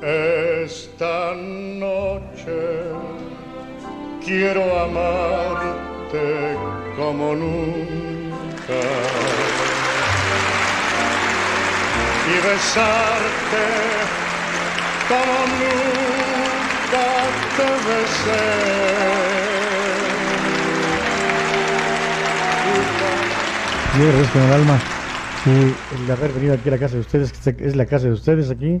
Esta noche quiero amarte como nunca y besarte como nunca te besé. Yo agradezco con el alma sí, el haber venido aquí a la casa de ustedes, que es la casa de ustedes aquí.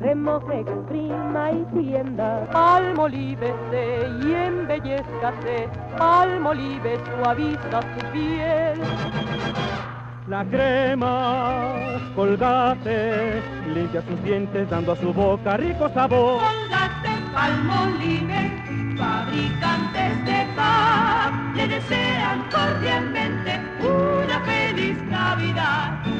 Remoje, exprima y tienda. Almolívese y embellezcase, Almolive suaviza su piel. La crema, colgate, limpia sus dientes dando a su boca rico sabor. Colgate, Palmolive, fabricantes de paz, le desean cordialmente una feliz Navidad.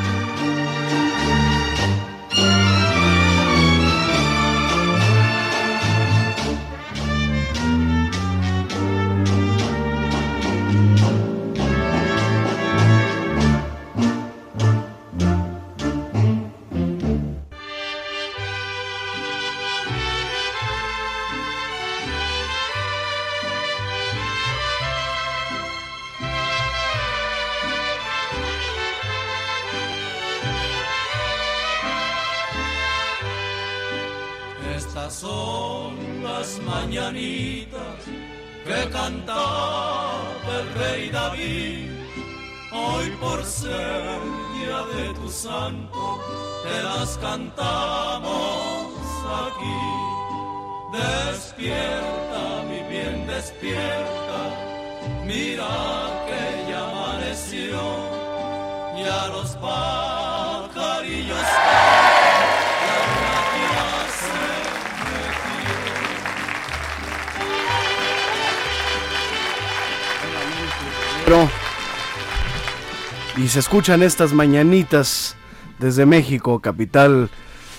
Se escuchan estas mañanitas desde México, capital,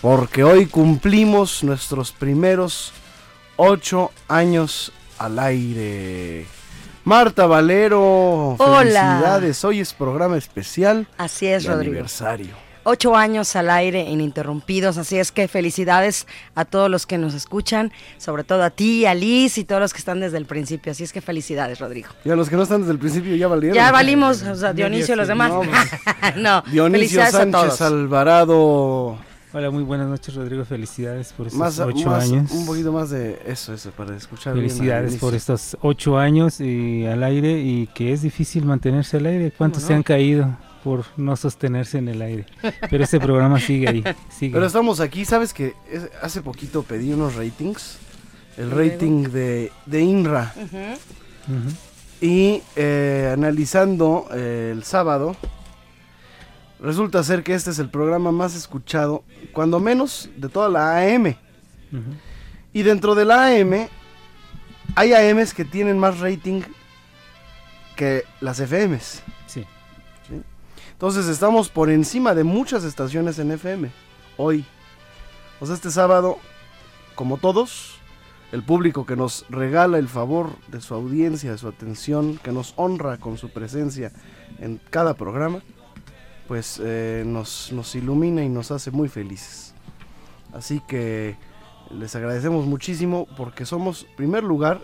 porque hoy cumplimos nuestros primeros ocho años al aire. Marta Valero, Hola. felicidades. Hoy es programa especial. Así es, de Rodrigo. aniversario. Ocho años al aire ininterrumpidos, así es que felicidades a todos los que nos escuchan, sobre todo a ti, a Liz y todos los que están desde el principio. Así es que felicidades, Rodrigo. Y a los que no están desde el principio ya valieron. Ya valimos, o sea, Dionisio y los demás. No, pues, No, Dionisio felicidades a Sánchez todos. Alvarado. Hola, muy buenas noches, Rodrigo. Felicidades por estos Más, ocho más- años. Un poquito más de eso, eso, para escuchar bien Felicidades por estos ocho años y al aire y que es difícil mantenerse al aire. ¿Cuántos ¿Cómo se han caído por no sostenerse en el aire? Pero este programa sigue ahí. Sigue. Pero estamos aquí, ¿sabes que es- hace poquito pedí unos ratings? El rating de, de INRA. Y eh, analizando eh, el sábado, resulta ser que este es el programa más escuchado, cuando menos, de toda la AM. Y dentro de la AM, hay AMs que tienen más rating que las FMs. Entonces estamos por encima de muchas estaciones en FM hoy. O sea, este sábado, como todos, el público que nos regala el favor de su audiencia, de su atención, que nos honra con su presencia en cada programa, pues eh, nos, nos ilumina y nos hace muy felices. Así que les agradecemos muchísimo porque somos primer lugar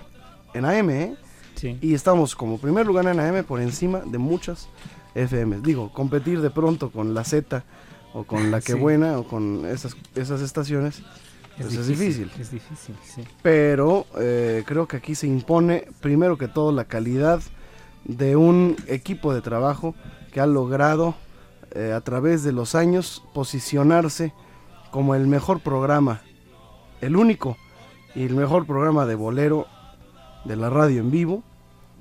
en AM, ¿eh? Sí. Y estamos como primer lugar en AM por encima de muchas FM. Digo, competir de pronto con la Z o con la que Sí. buena o con esas, esas estaciones, pues es difícil. Es difícil, sí. Pero eh, creo que aquí se impone primero que todo la calidad de un equipo de trabajo que ha logrado eh, a través de los años posicionarse como el mejor programa, el único y el mejor programa de bolero de la radio en vivo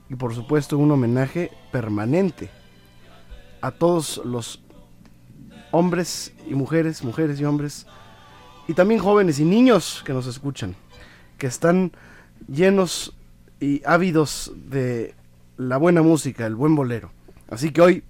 y por supuesto un homenaje permanente a todos los hombres y mujeres, mujeres y hombres y también jóvenes y niños que nos escuchan, que están llenos y ávidos de la buena música, el buen bolero. Así que hoy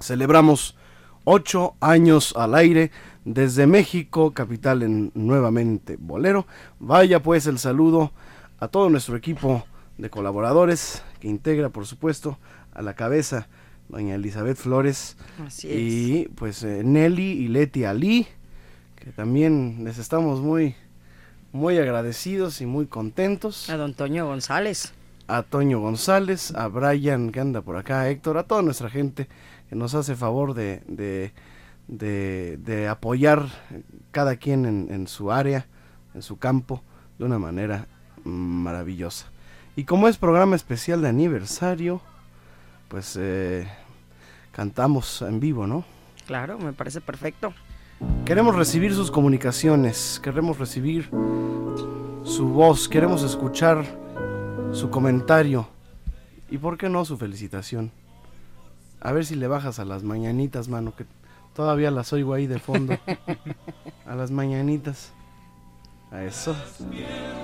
celebramos ocho años al aire desde México, capital en nuevamente bolero. Vaya pues el saludo a todo nuestro equipo de colaboradores que integra, por supuesto, a la cabeza doña Elizabeth Flores Así es. y pues eh, Nelly y Leti Ali, que también les estamos muy muy agradecidos y muy contentos. A don Toño González. A Toño González, a Brian que anda por acá, a Héctor, a toda nuestra gente que nos hace favor de, de, de- de apoyar cada quien en, en su área, en su campo, de una manera maravillosa. Y como es programa especial de aniversario, pues eh, cantamos en vivo, ¿no? Claro, me parece perfecto. Queremos recibir sus comunicaciones, queremos recibir su voz, queremos escuchar su comentario y por qué no su felicitación. A ver si le bajas a las mañanitas, mano, que todavía las oigo ahí de fondo. A las mañanitas. A eso.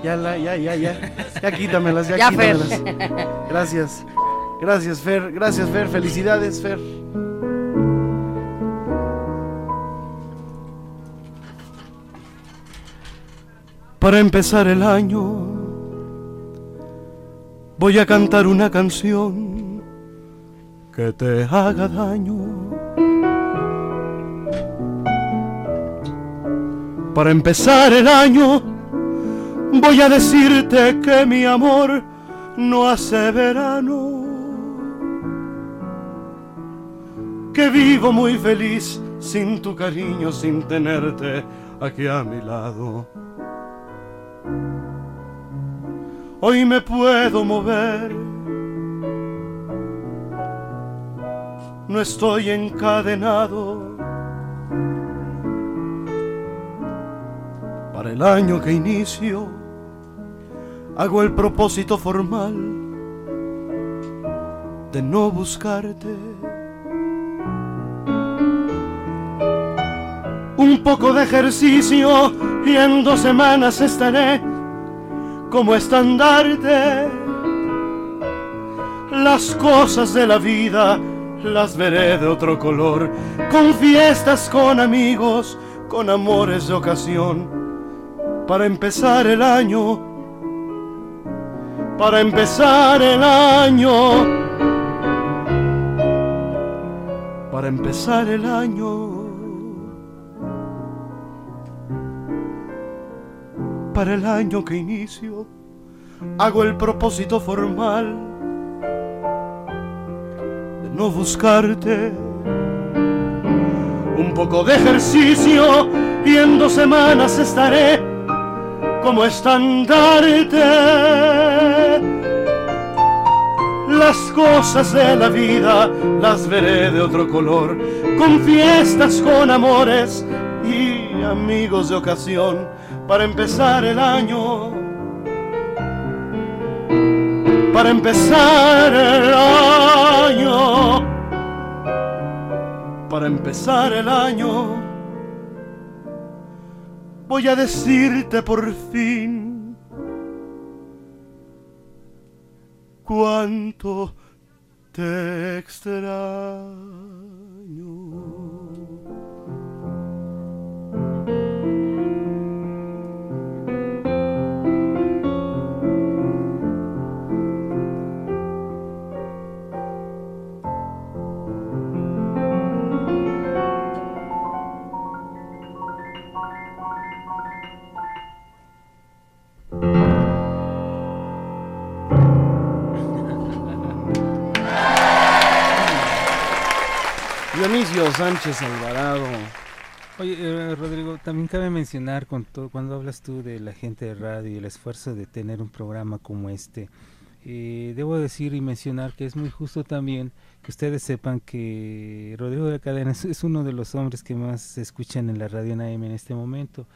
Ya, la, ya, ya, ya. Ya quítamelas, ya, Ya, Fer. quítamelas. Gracias. Gracias, Fer. Gracias, Fer. Felicidades, Fer. Para empezar el año, voy a cantar una canción que te haga daño. Para empezar el año, voy a decirte que mi amor no hace verano. Que vivo muy feliz sin tu cariño, sin tenerte aquí a mi lado. hoy me puedo mover. No estoy encadenado para el año que inicio. Hago el propósito formal de no buscarte. Un poco de ejercicio y en dos semanas estaré como estandarte. Las cosas de la vida las veré de otro color, con fiestas, con amigos, con amores de ocasión, para empezar el año, para empezar el año, para empezar el año. Para el año que inicio, hago el propósito formal de no buscarte. Un poco de ejercicio y en dos semanas estaré como estandarte. Las cosas de la vida las veré de otro color, con fiestas, con amores y amigos de ocasión para empezar el año. Para empezar el año. Para empezar el año. Voy a decirte por fin cuánto te extraño. Sánchez Alvarado. Oye, eh, Rodrigo, también cabe mencionar cuando hablas tú de la gente de radio y el esfuerzo de tener un programa como este, eh, debo decir y mencionar que es muy justo también que ustedes sepan que Rodrigo de la Cadena es, es uno de los hombres que más se escuchan en la radio en AM en este momento,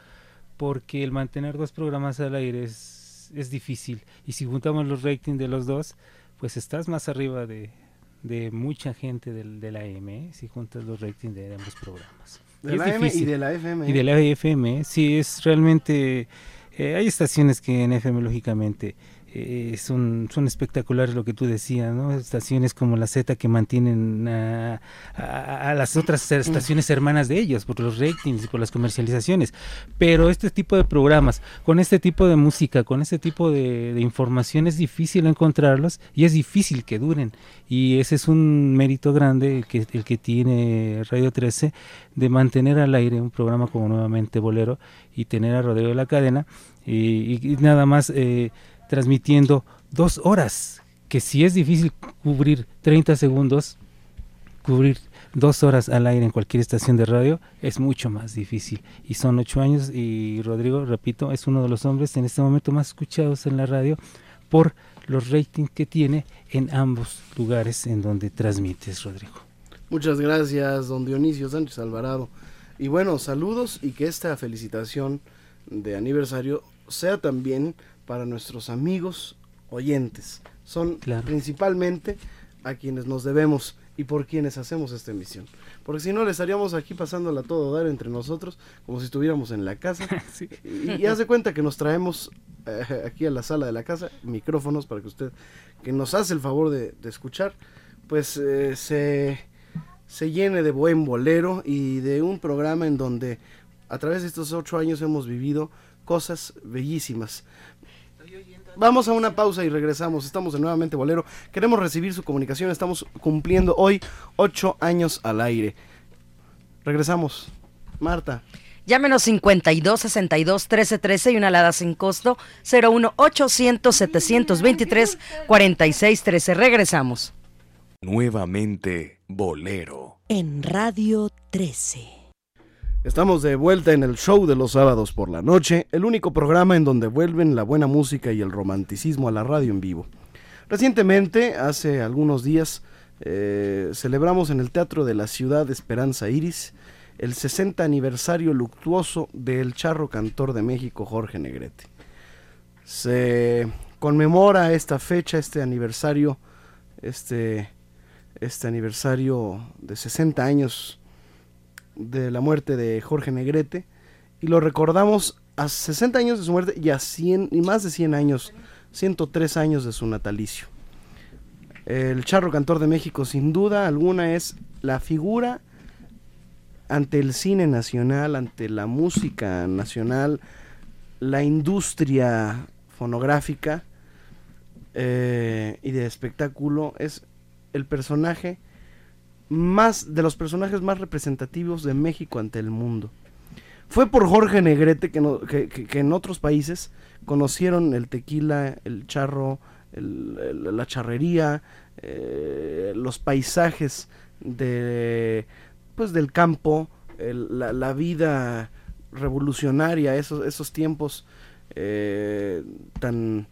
porque el mantener dos programas al aire es, es difícil y si juntamos los ratings de los dos, pues estás más arriba de, de mucha gente del, de la AM, ¿eh? si juntas los ratings de ambos programas. De Es la AM y de la FM. Y de la FM, sí, es realmente... eh, hay estaciones que en FM, lógicamente, eh, son, son espectaculares lo que tú decías, ¿no? Estaciones como la Z que mantienen a, a- a las otras estaciones hermanas de ellos por los ratings y por las comercializaciones. Pero este tipo de programas, con este tipo de música, con este tipo de, de información, es difícil encontrarlos y es difícil que duren. Y ese es un mérito grande el que, el que tiene Radio 13 de mantener al aire un programa como nuevamente Bolero y tener a Rodrigo de la Cadena y, y- y nada más eh, transmitiendo dos horas, que si es difícil cubrir 30 segundos, cubrir dos horas al aire en cualquier estación de radio es mucho más difícil. Y son ocho años y Rodrigo, repito, es uno de los hombres en este momento más escuchados en la radio por los ratings que tiene en ambos lugares en donde transmites, Rodrigo. Muchas gracias, don Dionisio Sánchez Alvarado. Y bueno, saludos y que esta felicitación de aniversario sea también para nuestros amigos oyentes. Son principalmente a quienes nos debemos y por quienes hacemos esta emisión. Porque si no, le estaríamos aquí pasándola todo dar entre nosotros, como si estuviéramos en la casa. Y, y haz de cuenta que nos traemos eh, aquí a la sala de la casa micrófonos para que usted, que nos hace el favor de, de escuchar, pues eh, se, se llene de buen bolero y de un programa en donde a través de estos ocho años hemos vivido cosas bellísimas. Vamos a una pausa y regresamos. Estamos en nuevamente Bolero. Queremos recibir su comunicación. Estamos cumpliendo hoy ocho años al aire. Regresamos. Marta. Llámenos 52 62 13 13 y una alada sin costo 01 800 723 46 13. Regresamos. Nuevamente Bolero. En Radio 13. Estamos de vuelta en el show de los sábados por la noche, el único programa en donde vuelven la buena música y el romanticismo a la radio en vivo. Recientemente, hace algunos días, eh, celebramos en el Teatro de la Ciudad Esperanza Iris el 60 aniversario luctuoso del charro cantor de México Jorge Negrete. Se conmemora esta fecha, este aniversario, este, este aniversario de 60 años de la muerte de Jorge Negrete y lo recordamos a 60 años de su muerte y a 100 y más de 100 años, 103 años de su natalicio. El charro cantor de México sin duda alguna es la figura ante el cine nacional, ante la música nacional, la industria fonográfica eh, y de espectáculo, es el personaje más de los personajes más representativos de México ante el mundo. Fue por Jorge Negrete que, que, en otros países conocieron el tequila, el charro, la charrería, eh, los paisajes de pues del campo, la, vida revolucionaria, esos, esos tiempos eh, tan,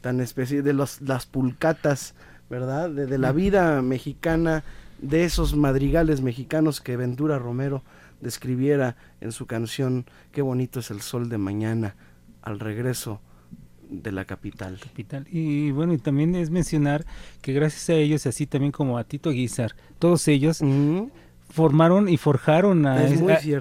tan especie de los, las pulcatas, ¿verdad? De, la vida mexicana, de esos madrigales mexicanos que Ventura Romero describiera en su canción Qué bonito es el sol de mañana al regreso de la capital. capital. Y bueno, y también es mencionar que gracias a ellos, así también como a Tito Guizar, todos ellos formaron y forjaron a,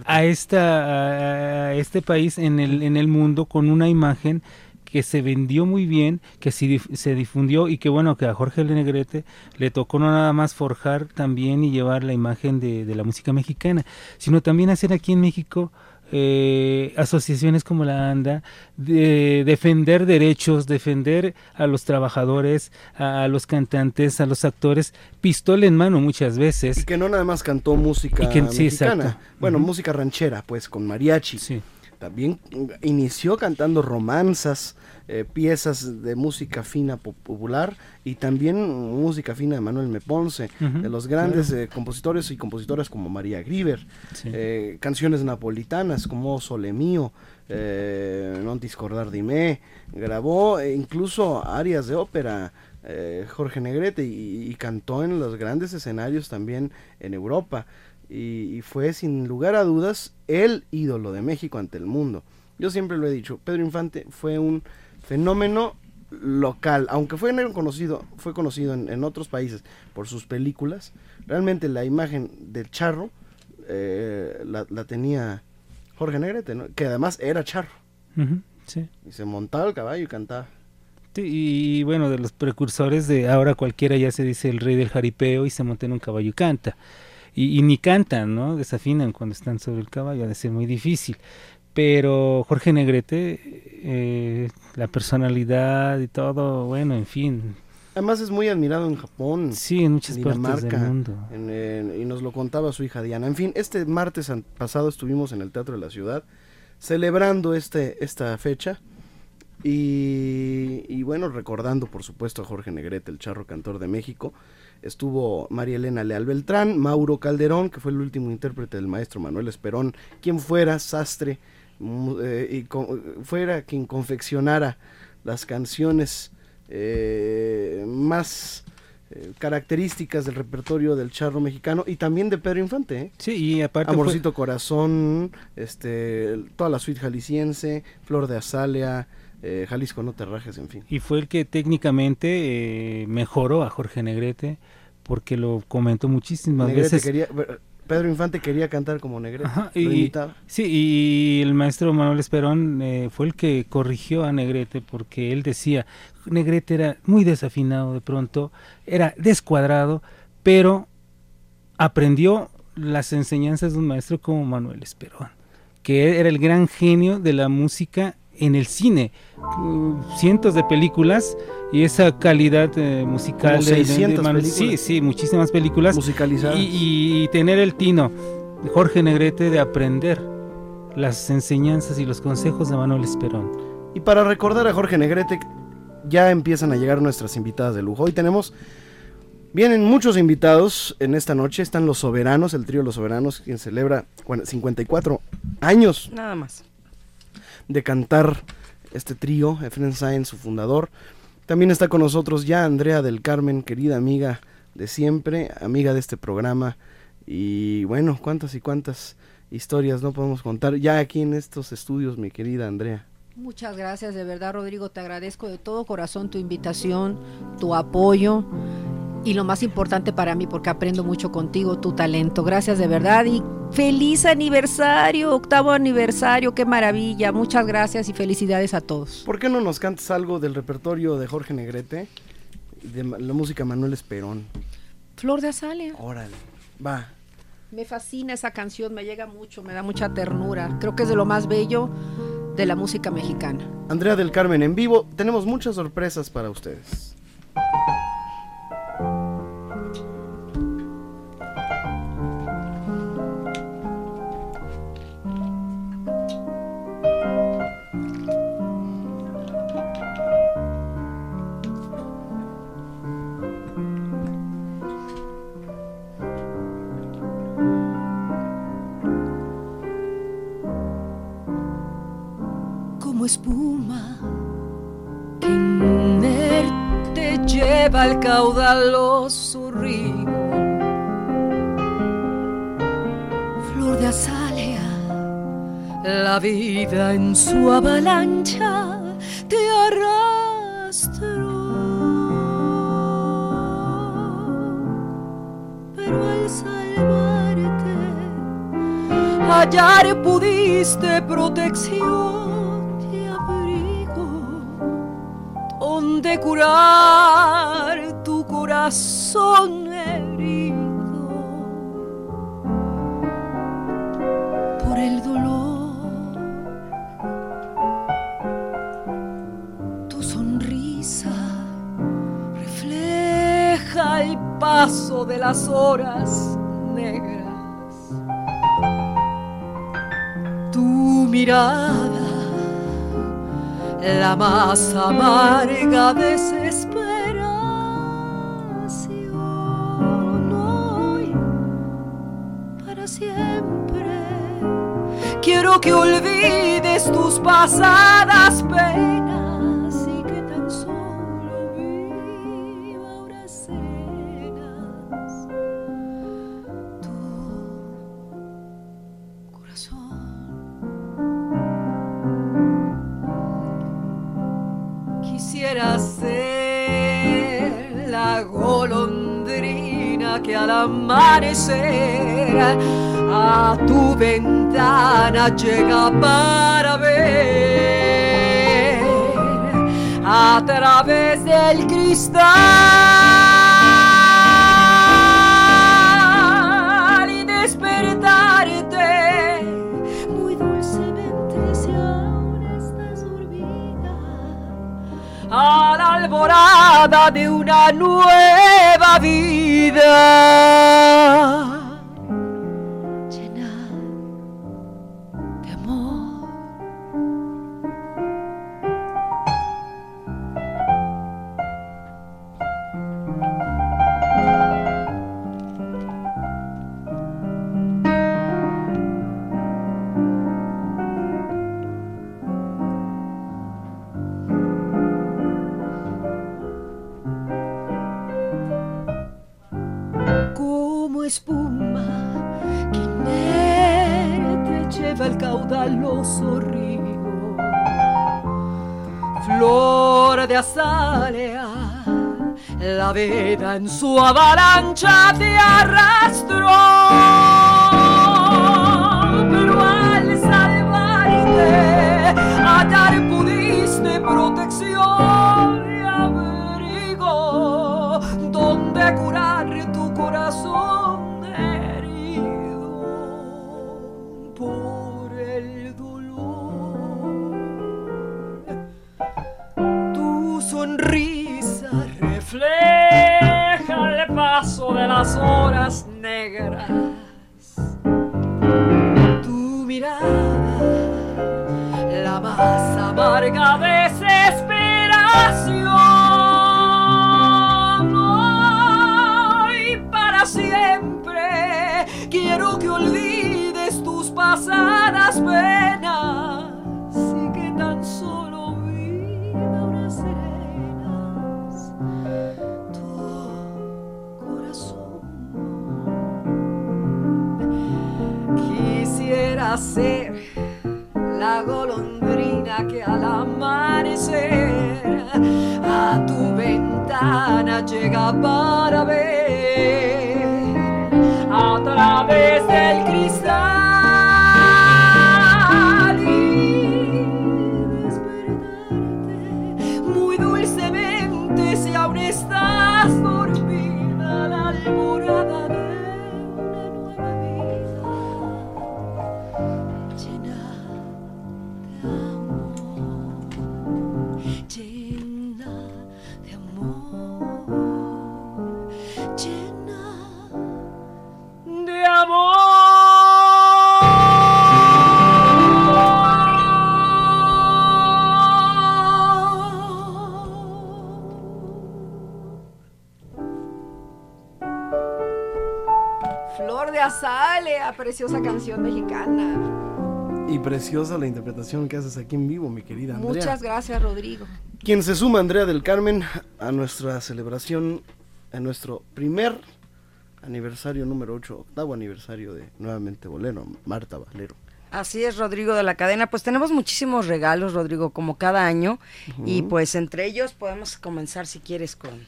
a, esta, a este país en el, en el mundo con una imagen que se vendió muy bien, que se, se difundió y que bueno, que a Jorge Negrete le tocó no nada más forjar también y llevar la imagen de, de la música mexicana, sino también hacer aquí en México eh, asociaciones como la ANDA, de defender derechos, defender a los trabajadores, a, los cantantes, a los actores, pistola en mano muchas veces. Y que no nada más cantó música mexicana, bueno, música ranchera, pues con mariachi. Sí. También inició cantando romanzas, eh, piezas de música fina popular y también música fina de Manuel Meponce, de los grandes eh, compositores y compositoras como María Grieber, eh, canciones napolitanas como Sole Mío, Non discordar di me, grabó incluso arias de ópera. Jorge Negrete y, cantó en los grandes escenarios también en Europa y, fue sin lugar a dudas el ídolo de México ante el mundo. Yo siempre lo he dicho, Pedro Infante fue un fenómeno local, aunque fue conocido, fue conocido en, otros países por sus películas, realmente la imagen del charro eh, la, tenía Jorge Negrete, que además era charro. Y se montaba el caballo y cantaba. y bueno, de los precursores de ahora cualquiera ya se dice el rey del jaripeo y se monta en un caballo y canta. Y, y, ni cantan, ¿no? Desafinan cuando están sobre el caballo, ha de ser muy difícil pero Jorge Negrete, eh, la personalidad y todo, bueno, en fin. Además es muy admirado en Japón. Sí, en muchas partes del mundo. y nos lo contaba su hija Diana. En fin, este martes pasado estuvimos en el Teatro de la Ciudad celebrando este, esta fecha. Y, y, bueno, recordando por supuesto a Jorge Negrete, el charro cantor de México. Estuvo María Elena Leal Beltrán, Mauro Calderón, que fue el último intérprete del maestro Manuel Esperón, quien fuera sastre eh, y fuera quien confeccionara las canciones eh, más eh, características del repertorio del charro mexicano y también de Pedro Infante. Sí, y aparte Amorcito Corazón, este, toda la suite jalisciense, Flor de Azalea, Jalisco no te rajes, en fin. Y fue el que técnicamente mejoró a Jorge Negrete porque lo comentó muchísimas veces. Quería, Pedro Infante quería cantar como Negrete. y, sí, y el maestro Manuel Esperón eh, fue el que corrigió a Negrete porque él decía, Negrete era muy desafinado de pronto, era descuadrado, pero aprendió las enseñanzas de un maestro como Manuel Esperón, que era el gran genio de la música en el cine. Uh, cientos de películas y esa calidad eh, musical de, películas. sí sí muchísimas películas musicalizadas y, tener el tino de Jorge Negrete de aprender las enseñanzas y los consejos de Manuel Esperón y para recordar a Jorge Negrete ya empiezan a llegar nuestras invitadas de lujo hoy tenemos Vienen muchos invitados en esta noche. Están los soberanos, el trío Los Soberanos, quien celebra bueno, 54 años Nada más. De cantar este trío. Efren Sáenz, su fundador. También está con nosotros ya Andrea del Carmen, querida amiga de siempre, amiga de este programa. Y bueno, cuántas y cuántas historias no podemos contar ya aquí en estos estudios, mi querida Andrea. Muchas gracias, de verdad, Rodrigo. Te agradezco de todo corazón tu invitación, tu apoyo y lo más importante para mí, porque aprendo mucho contigo, tu talento. Gracias de verdad y feliz aniversario, octavo aniversario, qué maravilla. Muchas gracias y felicidades a todos. ¿Por qué no nos cantas algo del repertorio de Jorge Negrete? De la música Manuel Esperón. Flor de Azalea. Órale, va. Me fascina esa canción, me llega mucho, me da mucha ternura. Creo que es de lo más bello de la música mexicana. Andrea del Carmen en vivo. Tenemos muchas sorpresas para ustedes. El caudaloso río. Flor de azalea, la vida en su avalancha te arrastró. Pero al salvarte, hallar pudiste protección donde curar corazón herido por el dolor. Tu sonrisa refleja el paso de las horas negras. Tu mirada, la más amarga desesperación. Pasadas penas llega para ver a través del cristal y despertarte muy dulcemente si aún estás dormida a la alborada de una nueva vida. Flor de azalea, la vida en su avalancha te arrastró. Pero al salvarte, hallar pudiste protección las horas negras. Tu mirada, la más amarga ser la golondrina que al amanecer a tu ventana llega para ver preciosa canción mexicana. Y preciosa la interpretación que haces aquí en vivo, mi querida Andrea. Muchas gracias, Rodrigo. Quien se suma, Andrea del Carmen, a nuestra celebración, a nuestro primer aniversario número 8, octavo aniversario de Nuevamente Bolero, Marta Valero. Así es, Rodrigo de la cadena. Pues tenemos muchísimos regalos, Rodrigo, como cada año. Y Ujú. pues entre ellos podemos comenzar, si quieres, con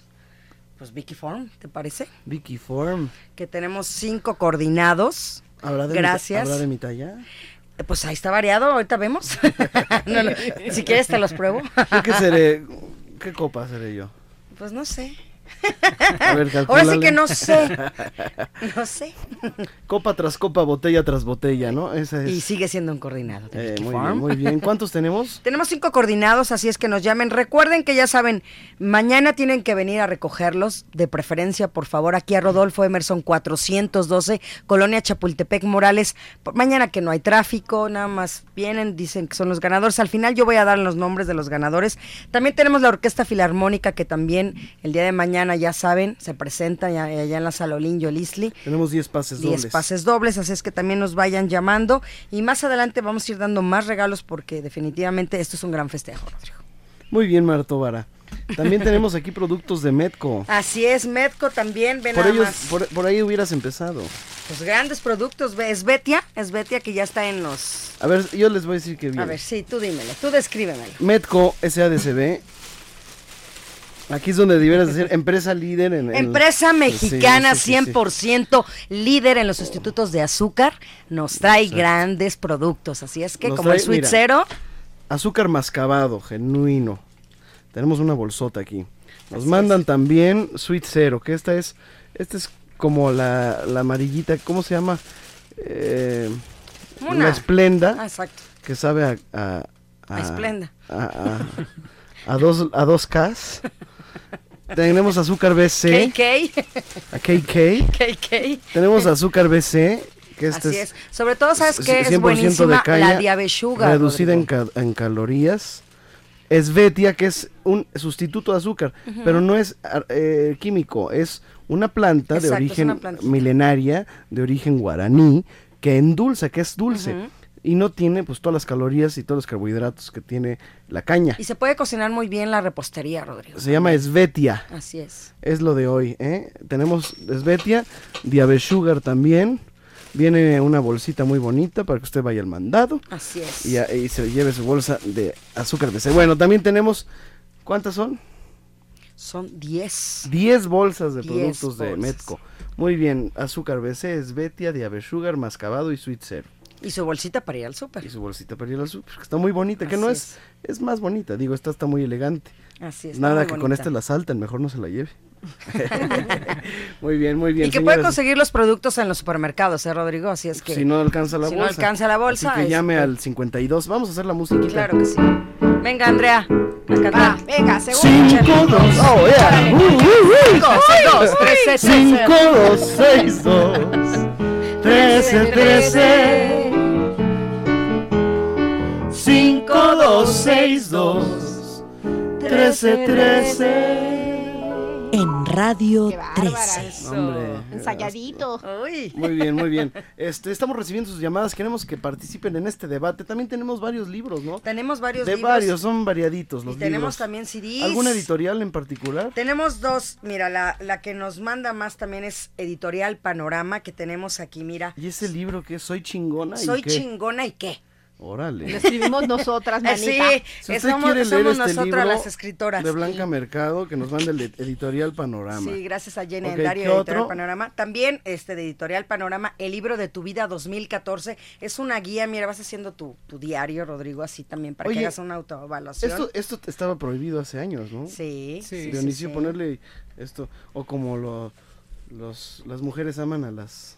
pues Vicky Form, ¿te parece? Vicky Form. Que tenemos cinco coordinados. ¿Habrá de mi Gracias. ¿Habrá de mi talla? Eh, Pues ahí está variado, ahorita vemos. No, no, Si quieres te los pruebo. ¿Yo qué seré? ¿Qué copa seré yo? Pues no sé. A ver, Ahora sí que no sé. No sé. Copa tras copa, botella tras botella, ¿no? Esa es. Y sigue siendo un coordinado. Eh, muy bien, muy bien. ¿Cuántos tenemos? Tenemos cinco coordinados, así es que nos llamen. Recuerden que ya saben, mañana tienen que venir a recogerlos, de preferencia, por favor, aquí a Rodolfo Emerson 412, Colonia Chapultepec Morales. Mañana que no hay tráfico, nada más vienen, dicen que son los ganadores. Al final yo voy a dar los nombres de los ganadores. También tenemos la Orquesta Filarmónica, que también el día de mañana, ya saben, se presenta allá en la Salolín Yolisli. Tenemos 10 pases 10 dobles. pases dobles, así es que también nos vayan llamando. Y más adelante vamos a ir dando más regalos porque definitivamente esto es un gran festejo, Rodrigo. Muy bien, Marto Vara. También tenemos aquí productos de Metco. Así es, Medco también, ven Por, ellos, más. por, por ahí hubieras empezado. Los grandes productos, es Betia, es Betia que ya está en los... A ver, yo les voy a decir que bien. A ver, sí, tú dímelo, tú descríbemelo. Metco SADCB. Aquí es donde debieras decir empresa líder en... en- Empresa mexicana sí, sí, sí. 100% líder en los sustitutos de azúcar, nos trae grandes productos, así es que Nos como el Sweet mira, Zero, Azúcar mascabado, genuino. Tenemos una bolsota aquí. Nos mandan también Sweet Zero, que esta es, esta es como la, la amarillita, ¿cómo se llama? Eh, Una. una esplenda. Ah, exacto. Que sabe a... a, A Esplenda. A dos, a dos Ks. Tenemos azúcar BC. KK, A KK. KK. Tenemos azúcar BC, que este Así es. Sobre todo, ¿sabes qué? Es 100% buenísima caña, la Diabetes Sugar. Reducida en, ca- en calorías. Esvetia, que es un sustituto de azúcar, pero no es eh, químico, es una planta de Exacto, es origen milenaria, de origen guaraní, que endulza, que es dulce. Y no tiene pues todas las calorías y todos los carbohidratos que tiene la caña. Y se puede cocinar muy bien la repostería, Rodrigo. Se llama Esvetia. Así es. Es lo de hoy, ¿eh? Tenemos Esvetia, Diabetes Sugar también. Viene una bolsita muy bonita para que usted vaya al mandado. Así es. Y, a- y se lleve su bolsa de azúcar BC. Bueno, también tenemos, ¿cuántas son? Son 10. 10 bolsas de 10 productos de. Metco. Muy bien, azúcar BC, Esvetia, Diabetes Sugar, mascabado y Sweet Zero. Y su bolsita para ir al súper. Y su bolsita para ir al súper, que está muy bonita, que Así no es, es más bonita, digo, esta está muy elegante. Así es. Nada que con bonita. este la salten, mejor no se la lleve. muy bien, muy bien. Y que puede señoras. conseguir los productos en los supermercados, ¿eh, Rodrigo? Así es que. Si no alcanza la si no bolsa. alcanza la bolsa, Así que llame este- al 52. Vamos a hacer la música. Claro que sí. Venga, Andrea. A cantar. venga, seguro. Cinco, dos. Oh, yeah. Uh, uh, uh. Cinco, seis, dos, tres, seis, seis, Cinco, seis. dos, seis, dos. Trece, trece. Cinco, dos, seis, dos. Trece, trece. en Radio Qué bárbaras. 13. Hombre. Ensayadito. Muy bien, muy bien. Este, estamos recibiendo sus llamadas, queremos que participen en este debate. También tenemos varios libros, ¿no? Tenemos varios de libros. varios, son variaditos los y tenemos libros. también CDs. ¿Alguna editorial en particular? Tenemos dos, mira, la, la que nos manda más también es Editorial Panorama, que tenemos aquí, mira. ¿Y ese libro que es Soy chingona? ¿y Soy qué? chingona y qué. Órale. Lo escribimos nosotras, Eh, manita. sí, Si eh, usted somos, quiere leer somos este nosotras las escritoras. de Blanca Mercado, que nos manda el de- editorial Panorama. Sí, gracias a Jenny Ok, Endario ¿qué de Editorial otro? Panorama. También este de Editorial Panorama, el libro de tu vida 2014. Es una guía, mira, vas haciendo tu, tu diario, Rodrigo, así también, para Oye, que hagas una autoevaluación. Esto, esto estaba prohibido hace años, ¿no? Sí, sí, sí, Dionisio, sí. ponerle esto, o como lo, los, las mujeres aman a las,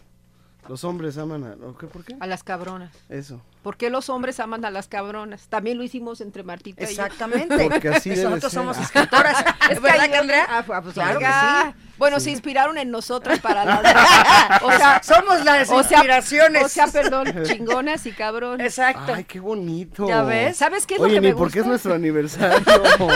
los hombres aman a, ¿o qué, ¿por qué? A las cabronas. Eso. ¿Por qué los hombres aman a las cabronas? También lo hicimos entre Martita y yo. Exactamente. Porque así Nosotros somos escritoras. Es ¿Verdad que Andrea? Ah, pues, Claro que sí. Bueno, se inspiraron en nosotras para O sea, Somos las o sea- inspiraciones. O sea, perdón, chingonas y cabrón. Exacto. Ay, qué bonito. ¿Ya ves? ¿Sabes qué es lo Oye, que ni me porque es gusta? nuestro aniversario.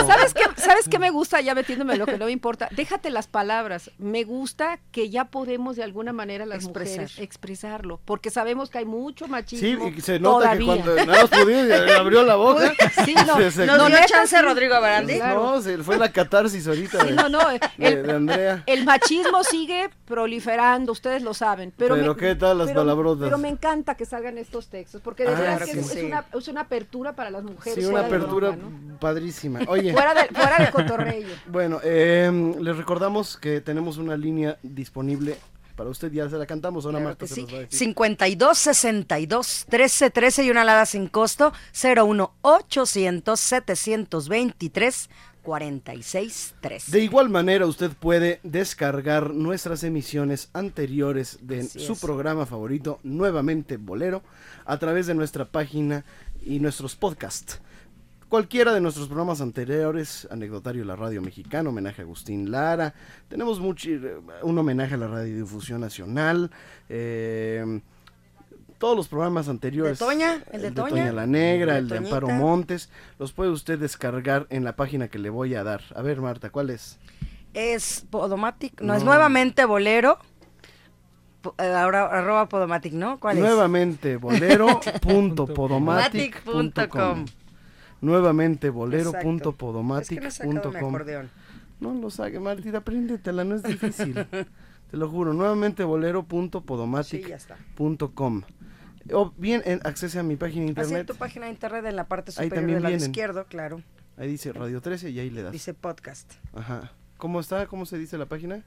¿Sabes qué, ¿Sabes qué me gusta? Ya metiéndome en lo que no me importa. Déjate las palabras. Me gusta que ya podemos de alguna manera las Expresar. mujeres expresarlo. Porque sabemos que hay mucho Sí, machismo. y se nota todavía. que cuando más pudimos y abrió la boca. Sí, no, se- se- Nos No, dio chance sí. Rodrigo Barandi. Claro. No, se fue la catarsis ahorita Sí, de, no, no, de- el- de Andrea. El machismo sigue proliferando, ustedes lo saben. Pero, Pero me- ¿qué tal las pero- palabrotas? Pero me encanta que salgan estos textos, porque de Ah, verdad claro que sí. es una, es una apertura para las mujeres. Sí, una apertura broma, ¿no? padrísima. Oye. Fuera de, fuera de cotorreo. Bueno, eh, les recordamos que tenemos una línea disponible para usted. Ya se la cantamos, ahora Claro Marta sí. los va a decir. 52 62 13 13 y una alada sin costo 01 800 723 46 3. De igual manera, usted puede descargar nuestras emisiones anteriores de Así su es. programa favorito, nuevamente Bolero, a través de nuestra página y nuestros podcasts. Cualquiera de nuestros programas anteriores, Anecdotario de la Radio Mexicana, homenaje a Agustín Lara, tenemos mucho, un homenaje a la Radiodifusión Nacional, eh, todos los programas anteriores. ¿De Toña? ¿El de Toña? la Negra, ¿El el de de Amparo? Montes, los puede usted descargar en la página que le voy a dar. A ver, Marta, ¿cuál es? Es Podomatic, no, es nuevamente bolero. Eh, Ahora arroba Podomatic, ¿no? ¿Cuál Nuevamente, bolero.podomatic.com. Podomatic.com. Nuevamente, Es que no he sacado mi bolero.podomatic.com. No lo saque, Martita, apréndetela, no es difícil. Te lo juro, nuevamente bolero.podomatic.com. O bien, en, accese a mi página de Así en internet. tu página de internet en la parte Ahí superior también del lado izquierdo, claro. Ahí dice Radio 13 y ahí le das. Dice podcast. Ajá. ¿Cómo está? ¿Cómo se dice la página?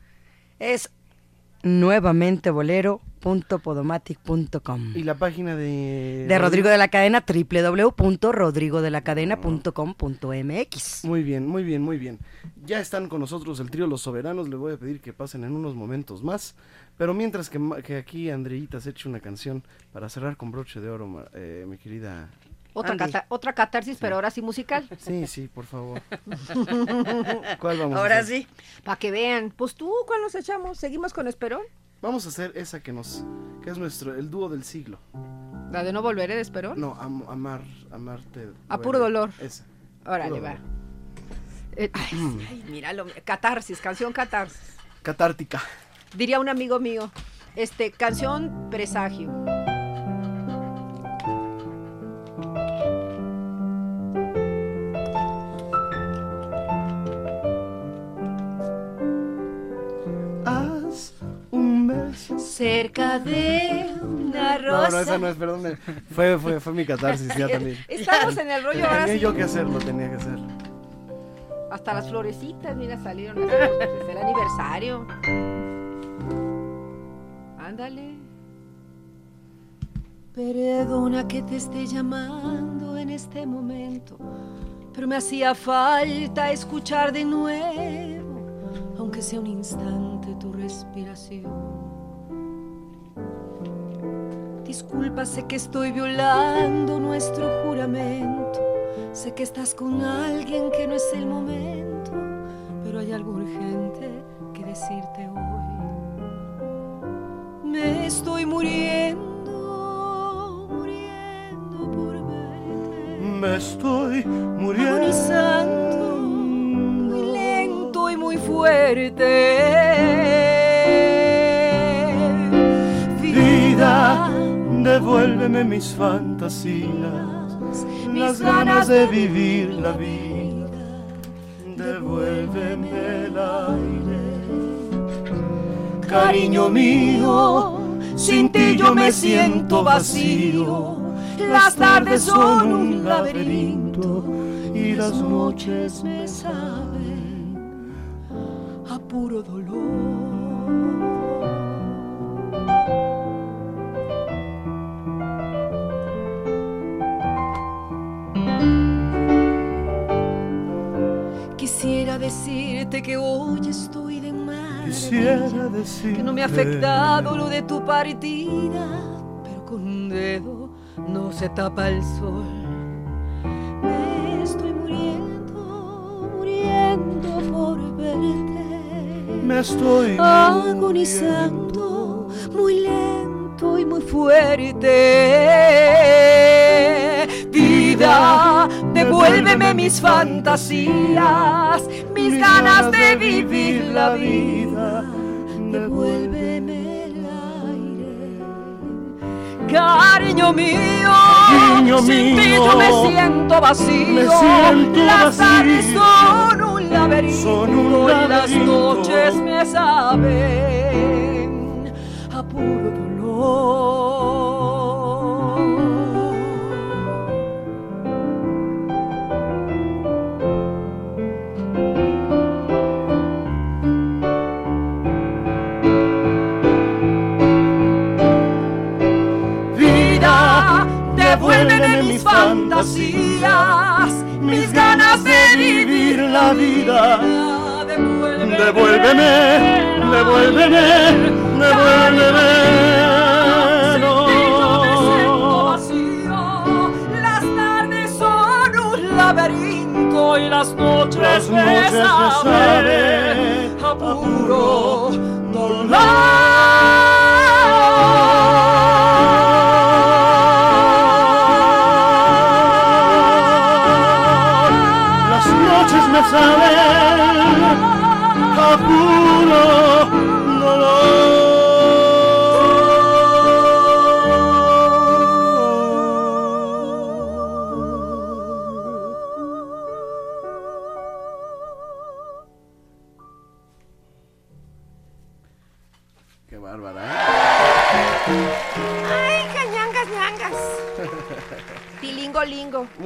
Es nuevamente bolero.podomatic.com. Y la página de... De Rodrigo de la Cadena, www.rodrigodelacadena.com.mx. Muy bien, muy bien, muy bien. Ya están con nosotros el trío Los Soberanos. Les voy a pedir que pasen en unos momentos más. Pero mientras que, que aquí Andreita se eche una canción para cerrar con broche de oro, eh, mi querida. Otra, cata- otra catarsis, pero ahora sí musical. Sí, sí, por favor. ¿Cuál vamos a Ahora hacer? sí. Para que vean. Pues tú, ¿cuál nos echamos? ¿Seguimos con Esperón? Vamos a hacer esa que nos, que es nuestro, el dúo del siglo. ¿La de no volveré de Esperón? No, am- amar, amarte. A duele. puro dolor. Esa. Órale, va. Eh, ay, ay, míralo. Catarsis, canción catarsis. Catártica. Diría un amigo mío. Este, canción presagio. Cerca de una No, no, esa no es, perdón. Fue, fue, fue mi catarsis ya también. Estamos en el rollo ahora Tenía yo que hacerlo, tenía que hacerlo. Hasta las florecitas, mira, salieron. Es el aniversario. Ándale. Perdona que te esté llamando en este momento, pero me hacía falta escuchar de nuevo, aunque sea un instante, tu respiración. Disculpa, sé que estoy violando nuestro juramento. Sé que estás con alguien que no es el momento, pero hay algo urgente que decirte hoy. Me estoy muriendo, muriendo por verte. Me estoy muriendo. Agonizando, muy lento y muy fuerte. fuerte. Vida, devuélveme mis fantasías, las ganas de vivir la vida. Devuélveme el aire. Cariño mío, sin ti yo me siento vacío. Las tardes son un laberinto y las noches me saben a puro dolor. Quisiera decirte que hoy estoy de maravilla, Quisiera decirte que no me ha afectado lo de tu partida, pero con un dedo no se tapa el sol. Me estoy muriendo, muriendo por verte. Me estoy agonizando muy lento y muy fuerte. Devuélveme mis fantasías, mis ganas de vivir la vida. Devuélveme el aire. Cariño mío, sin ti yo me siento vacío. me siento Las tardes son un laberinto Son un y las laberinto. noches me saben a puro dolor. Fantasías, mis ganas de vivir la vida. Devuélveme, Devuélveme, devuélveme. Las tardes son un laberinto y las noches, me saben a puro Las noches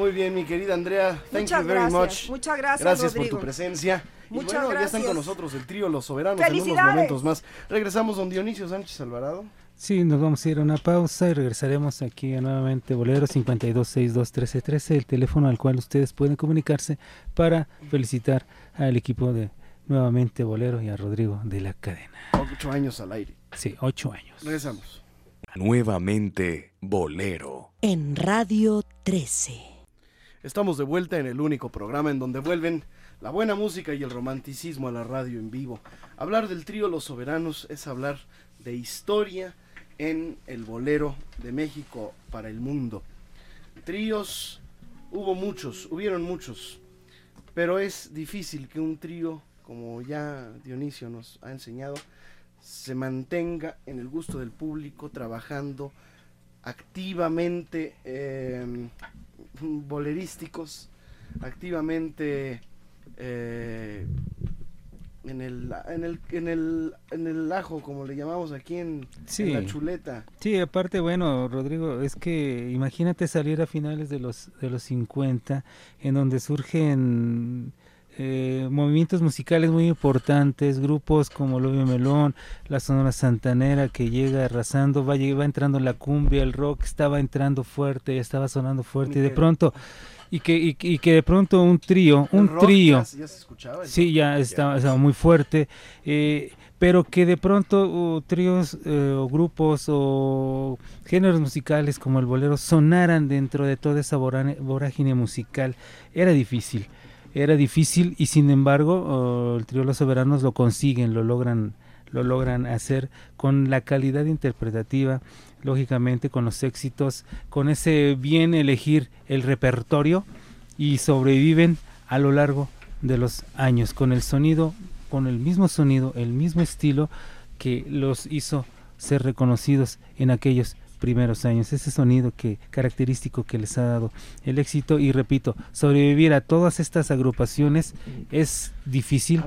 Muy bien, mi querida Andrea. Thank Muchas you very gracias, much. muchas gracias, Gracias por tu presencia. Muchas y bueno, ya están gracias. con nosotros el trío Los Soberanos en unos momentos más. Regresamos don Dionisio Sánchez Alvarado. Sí, nos vamos a ir a una pausa y regresaremos aquí a nuevamente Bolero 52621313, el teléfono al cual ustedes pueden comunicarse para felicitar al equipo de nuevamente Bolero y a Rodrigo de la cadena. Ocho años al aire. Sí, ocho años. Regresamos. Nuevamente Bolero. En Radio 13. Estamos de vuelta en el único programa en donde vuelven la buena música y el romanticismo a la radio en vivo. Hablar del trío Los Soberanos es hablar de historia en el bolero de México para el mundo. Tríos, hubo muchos, hubieron muchos, pero es difícil que un trío, como ya Dionisio nos ha enseñado, se mantenga en el gusto del público trabajando activamente eh, bolerísticos, activamente eh, en el en el en el en el ajo como le llamamos aquí en, en la chuleta. Sí, aparte, bueno, Rodrigo, es que imagínate salir a finales de los, de los 50, en donde surgen eh, movimientos musicales muy importantes, grupos como Lobio Melón, la Sonora Santanera que llega arrasando, va, va entrando la cumbia, el rock estaba entrando fuerte, estaba sonando fuerte, y de pronto... Y que, y, y que de pronto un trío, un trío, ya se- ya se escuchaba, el sí, ya estaba, estaba muy fuerte, eh, pero que de pronto uh, tríos eh, o grupos o géneros musicales como el bolero sonaran dentro de toda esa vorágine musical, era difícil, era difícil y sin embargo el trío Los Soberanos lo consiguen, lo logran, lo logran hacer con la calidad interpretativa, lógicamente con los éxitos, con ese bien elegir el repertorio y sobreviven a lo largo de los años con el sonido con el mismo sonido, el mismo estilo que los hizo ser reconocidos en aquellos primeros años, ese sonido que característico que les ha dado el éxito y repito, sobrevivir a todas estas agrupaciones es difícil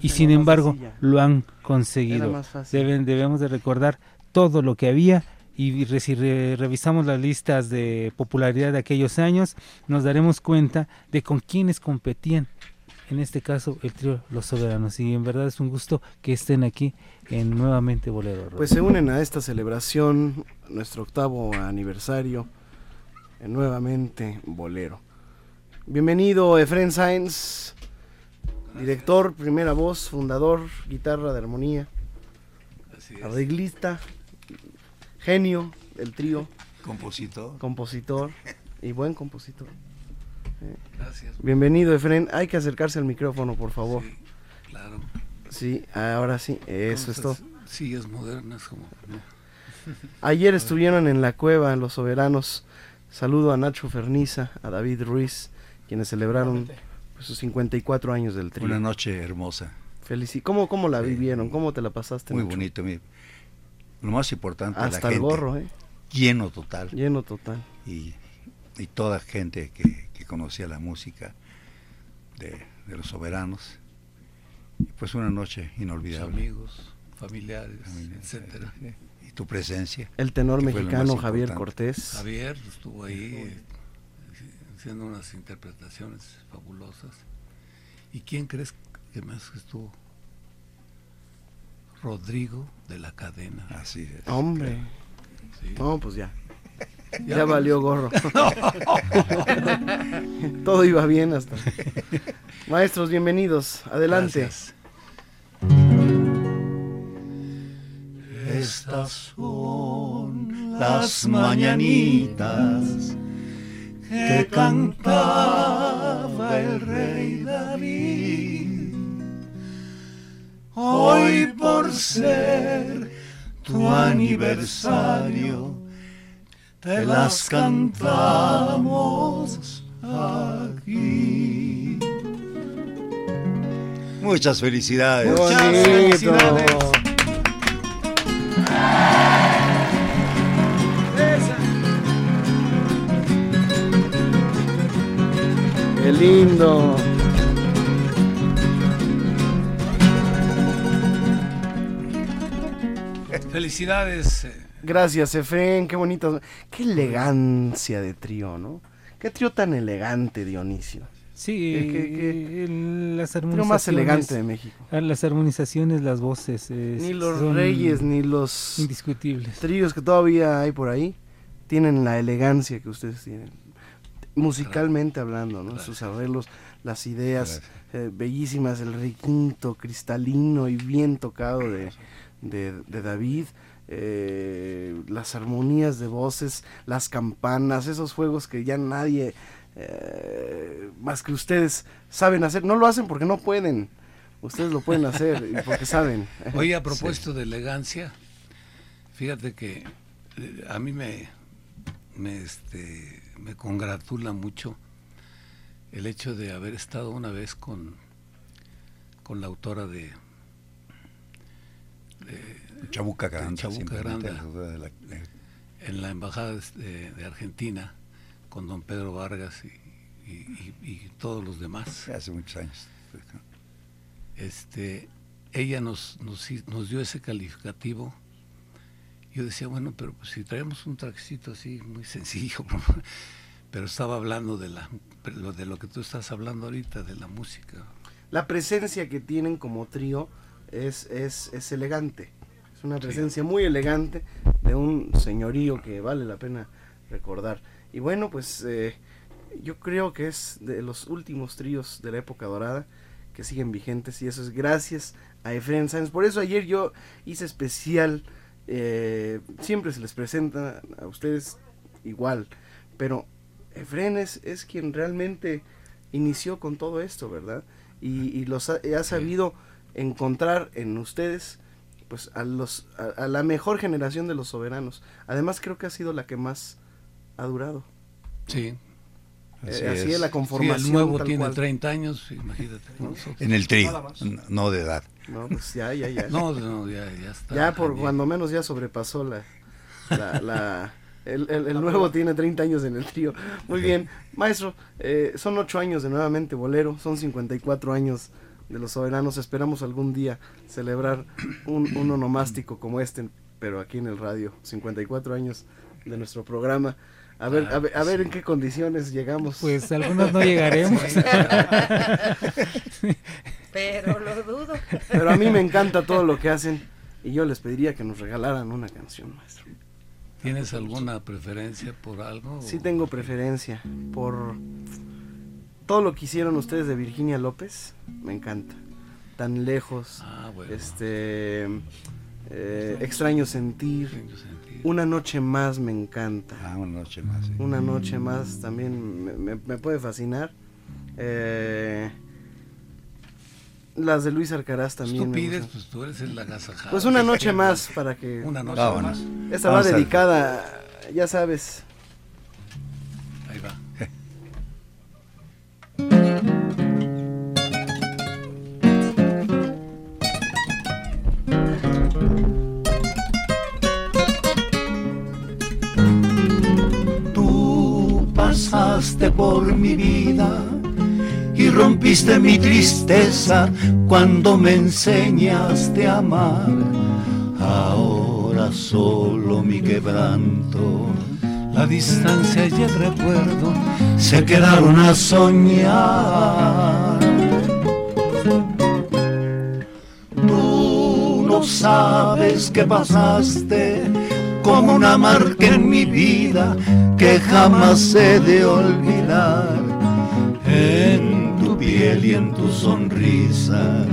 y sin embargo lo han conseguido. Deben, debemos de recordar todo lo que había y si revisamos las listas de popularidad de aquellos años, nos daremos cuenta de con quiénes competían. En este caso, el trío Los Soberanos. Y en verdad es un gusto que estén aquí en Nuevamente Bolero. Pues se unen a esta celebración, nuestro octavo aniversario, en Nuevamente Bolero. Bienvenido, Efren Sainz, director, primera voz, fundador, guitarra de armonía, arreglista, genio del trío. Compositor. Compositor y buen compositor. Gracias. Bienvenido, Efren. Hay que acercarse al micrófono, por favor. Sí, claro. Sí, ahora sí, eso es todo. Sillas modernas como... Ayer estuvieron en la cueva los soberanos. Saludo a Nacho Ferniza, a David Ruiz, quienes celebraron pues, sus 54 años del trío. Una noche hermosa. Felici ¿Cómo, ¿Cómo la vivieron? ¿Cómo te la pasaste? Muy Nacho? bonito. mi- Lo más importante Hasta la el gente. gorro, ¿eh? Lleno total. Lleno total. Y, y toda gente que, que conocía la música de, de los soberanos. Y pues una noche inolvidable. amigos, familiares, etcétera. Y tu presencia. El tenor mexicano Javier importante. Cortés. Javier estuvo ahí haciendo unas interpretaciones fabulosas. ¿Y quién crees que más estuvo? Rodrigo de la cadena. Así es. Hombre. Sí. No, pues ya. Ya valió gorro. Todo iba bien hasta. Maestros, bienvenidos. Adelante. Gracias. Estas son las mañanitas que cantaba el rey David. Hoy por ser tu aniversario, te las cantamos aquí. Muchas felicidades. Muchas felicidades. Qué lindo. Felicidades. Gracias, Efren. Qué bonito. Qué elegancia de trío, ¿no? Qué trío tan elegante, Dionisio. Sí, Qué- qué- qué- el- las armonizaciones. más elegante de México. ah, Las armonizaciones, las voces. eh, Ni los reyes, ni los indiscutibles. tríos que todavía hay por ahí tienen la elegancia que ustedes tienen. Musicalmente hablando, ¿no? Sus arreglos, las ideas eh, bellísimas, el requinto cristalino y bien tocado de, de- de David, eh, las armonías de voces, las campanas, esos juegos que ya nadie eh, más que ustedes saben hacer. No lo hacen porque no pueden. Ustedes lo pueden hacer y porque saben. Oye, a propósito de elegancia, fíjate que eh, a mí me, me, este, me congratula mucho el hecho de haber estado una vez con, con la autora de, de Chabuca Granda, Chabuca Granda, la en la embajada de, de Argentina con don Pedro Vargas y, y- y- y todos los demás. Hace muchos años. Este, ella nos, nos, nos dio ese calificativo. Yo decía, bueno, pero pues, si traemos un trajecito así, muy sencillo, pero estaba hablando de, la, de lo que tú estás hablando ahorita, de la música. La presencia que tienen como trío es, es, es elegante. Es una presencia muy elegante de un señorío que vale la pena recordar. Y bueno, pues eh, yo creo que es de los últimos tríos de la época dorada que siguen vigentes y eso es gracias a Efren Sáenz. Por eso ayer yo hice especial, eh, siempre se les presenta a ustedes igual, pero Efren es, es quien realmente inició con todo esto, ¿verdad? Y, y los ha, ha sabido encontrar en ustedes pues a los a, a la mejor generación de los soberanos. Además creo que ha sido la que más ha durado. Sí, Así Eh, así es. es la Sí, conformación. el nuevo tiene cual. 30 años, imagínate. nosotros. En el n- no de edad. No, pues ya, ya, ya. No, no, ya, ya está. Ya por Bien. cuando menos ya sobrepasó la... la, la- el, el- el nuevo tiene 30 años en el trío. Muy bien. Maestro, eh, son 8 años de nuevamente Bolero, son 54 años de los soberanos. Esperamos algún día celebrar un, un onomástico como este, pero aquí en el radio. 54 años de nuestro programa. A ver, a ver, a ver en qué condiciones llegamos. Pues algunos no llegaremos. Pero lo dudo. Pero a mí me encanta todo lo que hacen y yo les pediría que nos regalaran una canción, maestro. ¿Tienes alguna preferencia por algo? Sí tengo preferencia por todo lo que hicieron ustedes de Virginia López, me encanta. Tan lejos, Ah, bueno. este, eh, extraño sentir, una noche más me encanta. Ah, una noche más. sí. Una noche más también me, me- me puede fascinar. Eh, las de Luis Arcaraz Pues también. tú me pides, pues tú eres el agasajado. Pues una ¿Qué noche más para que... Una noche Vámonos. más. Esta va a- dedicada, ya sabes. Ahí va. Por mi vida y rompiste mi tristeza cuando me enseñaste a amar. Ahora solo mi quebranto, La distancia y el recuerdo se quedaron a soñar. Tú no sabes que pasaste como una marca en mi vida que jamás he de olvidar. En tu piel y en tu sonrisa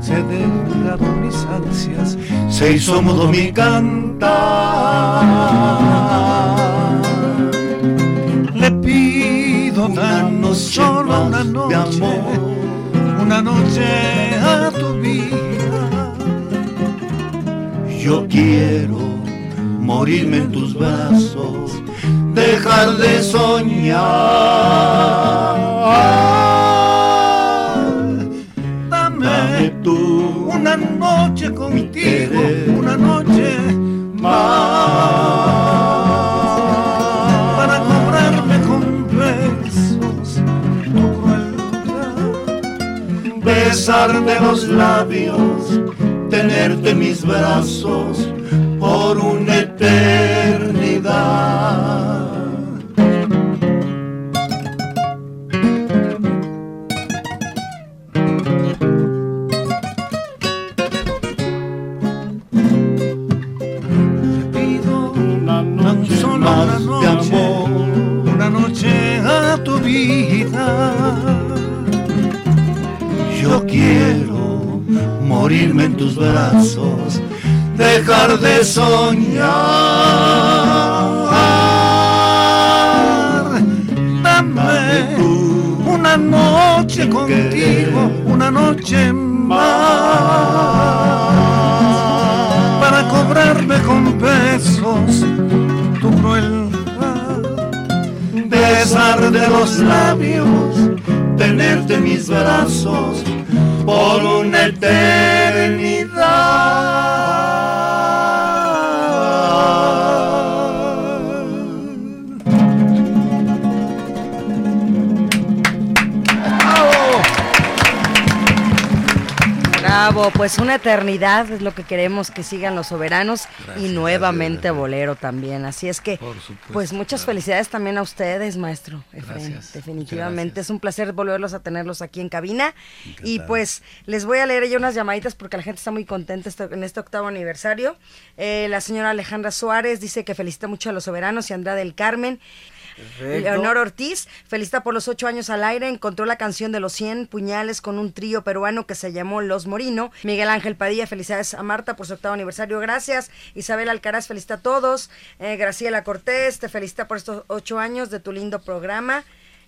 se delgaron mis ansias. se hizo mudo mi cantar. Le pido Una noche solo una más de noche, amor. una noche a tu vida. Yo quiero morirme en tus brazos, dejar de soñar. Dame tú una noche contigo, una noche para cobrarme con besos tu crueldad. besar de los labios, tenerte en mis brazos por una eternidad. pido Una noche solo una más de noche, amor. una noche a tu vida. Yo quiero morirme en tus brazos, dejar de soñar. Dame una noche contigo, una noche más para cobrarme con besos tu crueldad. besar de los labios, tenerte en mis brazos por una eternidad. Bravo, pues una eternidad es lo que queremos que sigan los soberanos y nuevamente bolero también. Así es que, supuesto, pues muchas claro. felicidades también a ustedes, maestro Efraín. Gracias, Definitivamente es un placer volverlos a tenerlos aquí en cabina. Y pues les voy a leer ya unas llamaditas porque la gente está muy contenta en este octavo aniversario. Eh, la señora Alejandra Suárez dice que felicita mucho a los soberanos y Andrea del Carmen. Leonor Ortiz felicita por los ocho años al aire, encontró la canción de los 100 puñales con un trío peruano que se llamó Los Morino. Miguel Ángel Padilla, felicidades a Marta por su octavo aniversario, gracias. Isabel Alcaraz felicita a todos. Eh, Graciela Cortés te felicita por estos ocho años de tu lindo programa.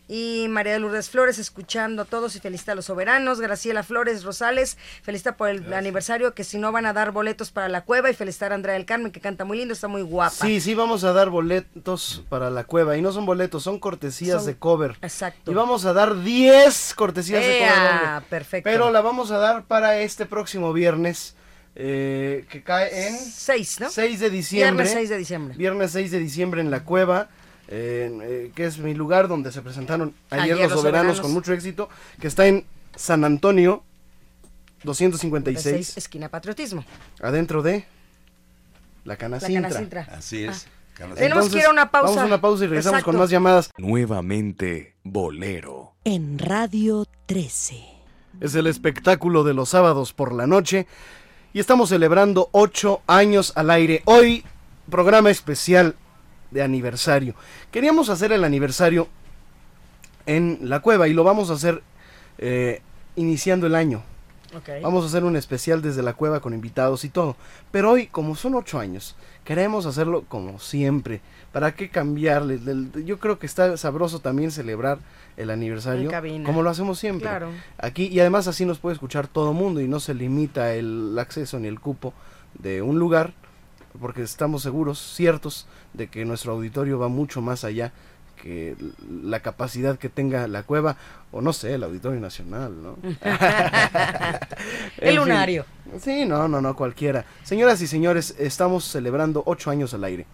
Y María de Lourdes Flores escuchando a todos y felicita a los soberanos. Graciela Flores Rosales, felicita por el aniversario, que si no van a dar boletos para la cueva y felicitar a Andrea del Carmen, que canta muy lindo, está muy guapa. Sí, sí, vamos a dar boletos para la cueva. Y no son boletos, son cortesías Son- de cover. Exacto. Y vamos a dar 10 cortesías de cover. Doble. perfecto. Pero la vamos a dar para este próximo viernes, eh, que cae en 6, ¿no? 6 de diciembre. Viernes 6 de diciembre. Viernes 6 de diciembre en la cueva, eh, que es mi lugar donde se presentaron ayer, Ayer los, los soberanos, soberanos. con mucho éxito, que está en San Antonio 256, 56, esquina Patriotismo. adentro de la Canacintra. Canacintra. Así es. Ah. Tenemos que ir a una pausa. Vamos a una pausa y regresamos Exacto. con más llamadas. Nuevamente Bolero. En Radio 13. Es el espectáculo de los sábados por la noche y estamos celebrando ocho años al aire. Hoy, programa especial de aniversario. Queríamos hacer el aniversario en la cueva y lo vamos a hacer eh, iniciando el año. Vamos a hacer un especial desde la cueva con invitados y todo. Pero hoy, como son ocho años, queremos hacerlo como siempre. ¿Para qué cambiarle? Yo creo que está sabroso también celebrar el aniversario como lo hacemos siempre. Claro. Aquí y además así nos puede escuchar todo mundo y no se limita el acceso ni el cupo de un lugar porque estamos seguros, ciertos, de que nuestro auditorio va mucho más allá que la capacidad que tenga la cueva o no sé, el auditorio nacional, ¿no? El lunario. fin. Sí, no, no, no, cualquiera. Señoras y señores, estamos celebrando ocho años al aire.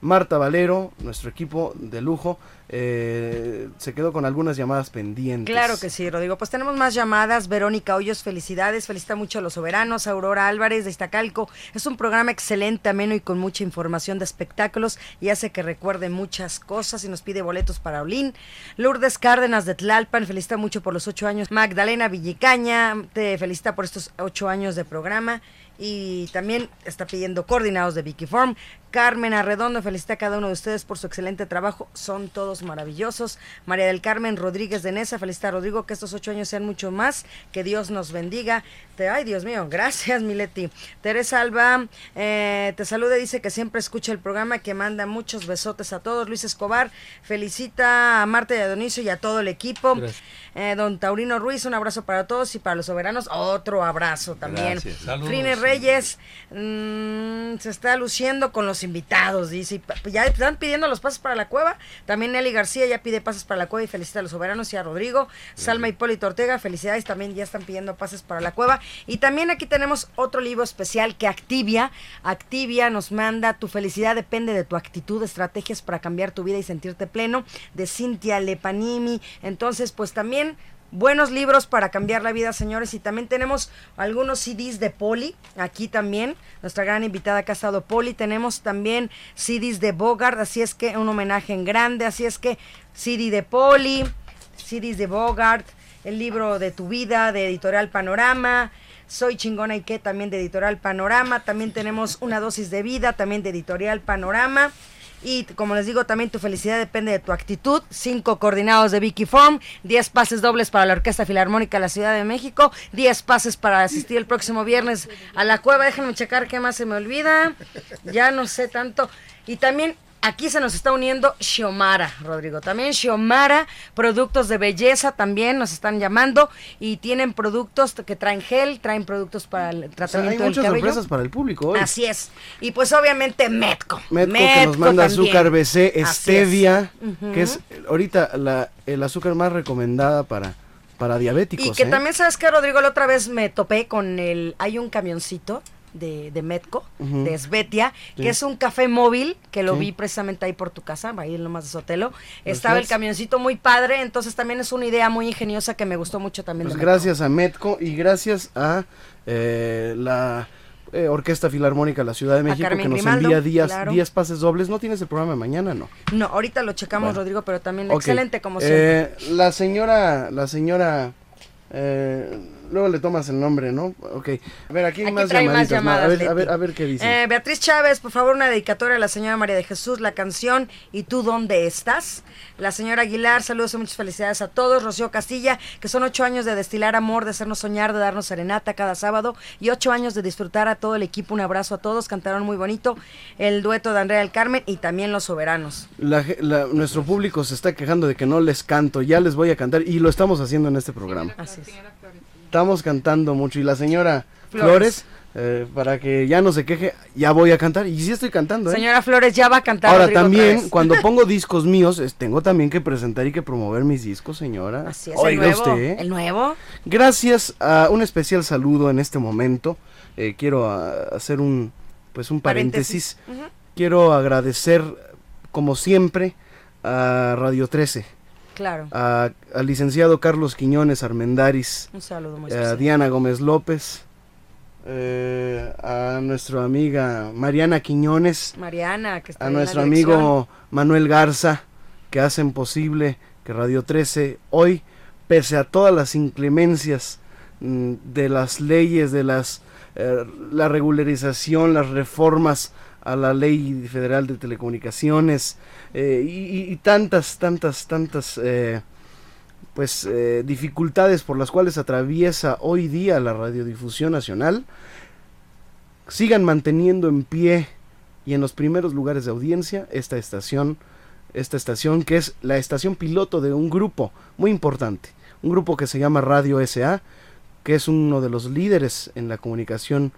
Marta Valero, nuestro equipo de lujo, eh, se quedó con algunas llamadas pendientes. Claro que sí, Rodrigo. Pues tenemos más llamadas. Verónica Hoyos, felicidades. Felicita mucho a los soberanos. Aurora Álvarez de Iztacalco. Es un programa excelente, ameno y con mucha información de espectáculos y hace que recuerde muchas cosas y nos pide boletos para Olín. Lourdes Cárdenas de Tlalpan, felicita mucho por los ocho años. Magdalena Villicaña, te felicita por estos ocho años de programa. Y también está pidiendo coordinados de Vicky Form. Carmen Arredondo felicita a cada uno de ustedes por su excelente trabajo. Son todos maravillosos. María del Carmen Rodríguez de Nesa felicita a Rodrigo que estos ocho años sean mucho más. Que Dios nos bendiga. Te, ay, Dios mío, gracias, Mileti. Teresa Alba eh, te saluda dice que siempre escucha el programa, que manda muchos besotes a todos. Luis Escobar felicita a Marta y a y a todo el equipo. Gracias. Eh, don Taurino Ruiz, un abrazo para todos y para los soberanos, otro abrazo también. Gracias. Saludos. Frine Reyes mm, se está luciendo con los invitados, dice. y pa- Ya están pidiendo los pases para la cueva. También Nelly García ya pide pases para la cueva y felicita a los soberanos y a Rodrigo. Salma Hipólito Ortega, felicidades, también ya están pidiendo pases para la cueva. Y también aquí tenemos otro libro especial que Activia, Activia nos manda Tu felicidad depende de tu actitud, estrategias para cambiar tu vida y sentirte pleno, de Cintia Lepanimi. Entonces, pues también Buenos libros para cambiar la vida, señores. Y también tenemos algunos CDs de Poli. Aquí también, nuestra gran invitada que ha estado Poli. Tenemos también CDs de Bogart. Así es que un homenaje en grande. Así es que CD de Poli, CDs de Bogart, el libro de tu vida de Editorial Panorama. Soy chingona y qué también de Editorial Panorama. También tenemos una dosis de vida también de Editorial Panorama. Y como les digo, también tu felicidad depende de tu actitud. Cinco coordinados de Vicky Form, 10 pases dobles para la Orquesta Filarmónica de la Ciudad de México, 10 pases para asistir el próximo viernes a la cueva. Déjenme checar qué más se me olvida. Ya no sé tanto. Y también aquí se nos está uniendo Xiomara, Rodrigo. También Xiomara, productos de belleza también nos están llamando y tienen productos que traen gel, traen productos para el O sea, hay tratamiento del muchas cabello. sorpresas para el público hoy. Así es. Y pues obviamente Metco. Metco, que nos manda también. azúcar BC, es. stevia, que es ahorita la, el azúcar más recomendada para, para diabéticos. Y que ¿eh? también, ¿sabes que Rodrigo? La otra vez me topé con el... Hay un camioncito de, de Metco, de Svetia, Sí. que es un café móvil, que lo Sí. vi precisamente ahí por tu casa, ahí en Lomas de Sotelo. Gracias. Estaba el camioncito muy padre, entonces también es una idea muy ingeniosa que me gustó mucho también. Pues de Metco. gracias a Metco y gracias a eh, la eh, Orquesta Filarmónica de la Ciudad de México que nos Grimaldo, envía días, claro. 10 pases dobles. ¿No tienes el programa de mañana? No. No, ahorita lo checamos, Bueno. Rodrigo, pero también Ok. excelente como siempre. Eh, la señora, la señora, eh, luego le tomas el nombre, ¿no? Ok. A ver, aquí hay Aquí más más llamaditas. ¿no? llamadas, a, ver, a ver, a ver qué dice. Eh, Beatriz Chávez, por favor, una dedicatoria a la señora María de Jesús, la canción ¿Y tú dónde estás? La señora Aguilar, saludos y muchas felicidades a todos. Rocío Castilla, que son ocho años de destilar amor, de hacernos soñar, de darnos serenata cada sábado y ocho años de disfrutar a todo el equipo. Un abrazo a todos, cantaron muy bonito el dueto de Andrea del Carmen y también Los Soberanos. La ge- la- nuestro público se está quejando de que no les canto, ya les voy a cantar y lo estamos haciendo en este programa. Así es. Estamos cantando mucho y la señora Flores. Flores, eh, para que ya no se queje, ya voy a cantar y sí estoy cantando. ¿eh? Señora Flores, ya va a cantar. Ahora Rodrigo también, cuando pongo discos míos, es- tengo también que presentar y que promover mis discos, señora. Así es, Oiga el nuevo. usted, ¿eh? El nuevo. Gracias a un especial saludo en este momento. eh, quiero ah, hacer un pues un paréntesis. Quiero agradecer, como siempre, a Radio 13, Claro. a- al licenciado Carlos Quiñones Armendaris, Un saludo muy a especial. Diana Gómez López, eh, a nuestra amiga Mariana Quiñones, Mariana, que está a en la nuestro amigo Manuel Garza, que hacen posible que Radio 13 hoy, pese a todas las inclemencias mm, de las leyes, de las eh, la regularización, las reformas a la ley federal de telecomunicaciones eh, y, tantas, tantas, tantas eh, pues eh, dificultades por las cuales atraviesa hoy día la radiodifusión nacional sigan manteniendo en pie y en los primeros lugares de audiencia esta estación, esta estación que es la estación piloto de un grupo muy importante, un grupo que se llama Radio SA, que es uno de los líderes en la comunicación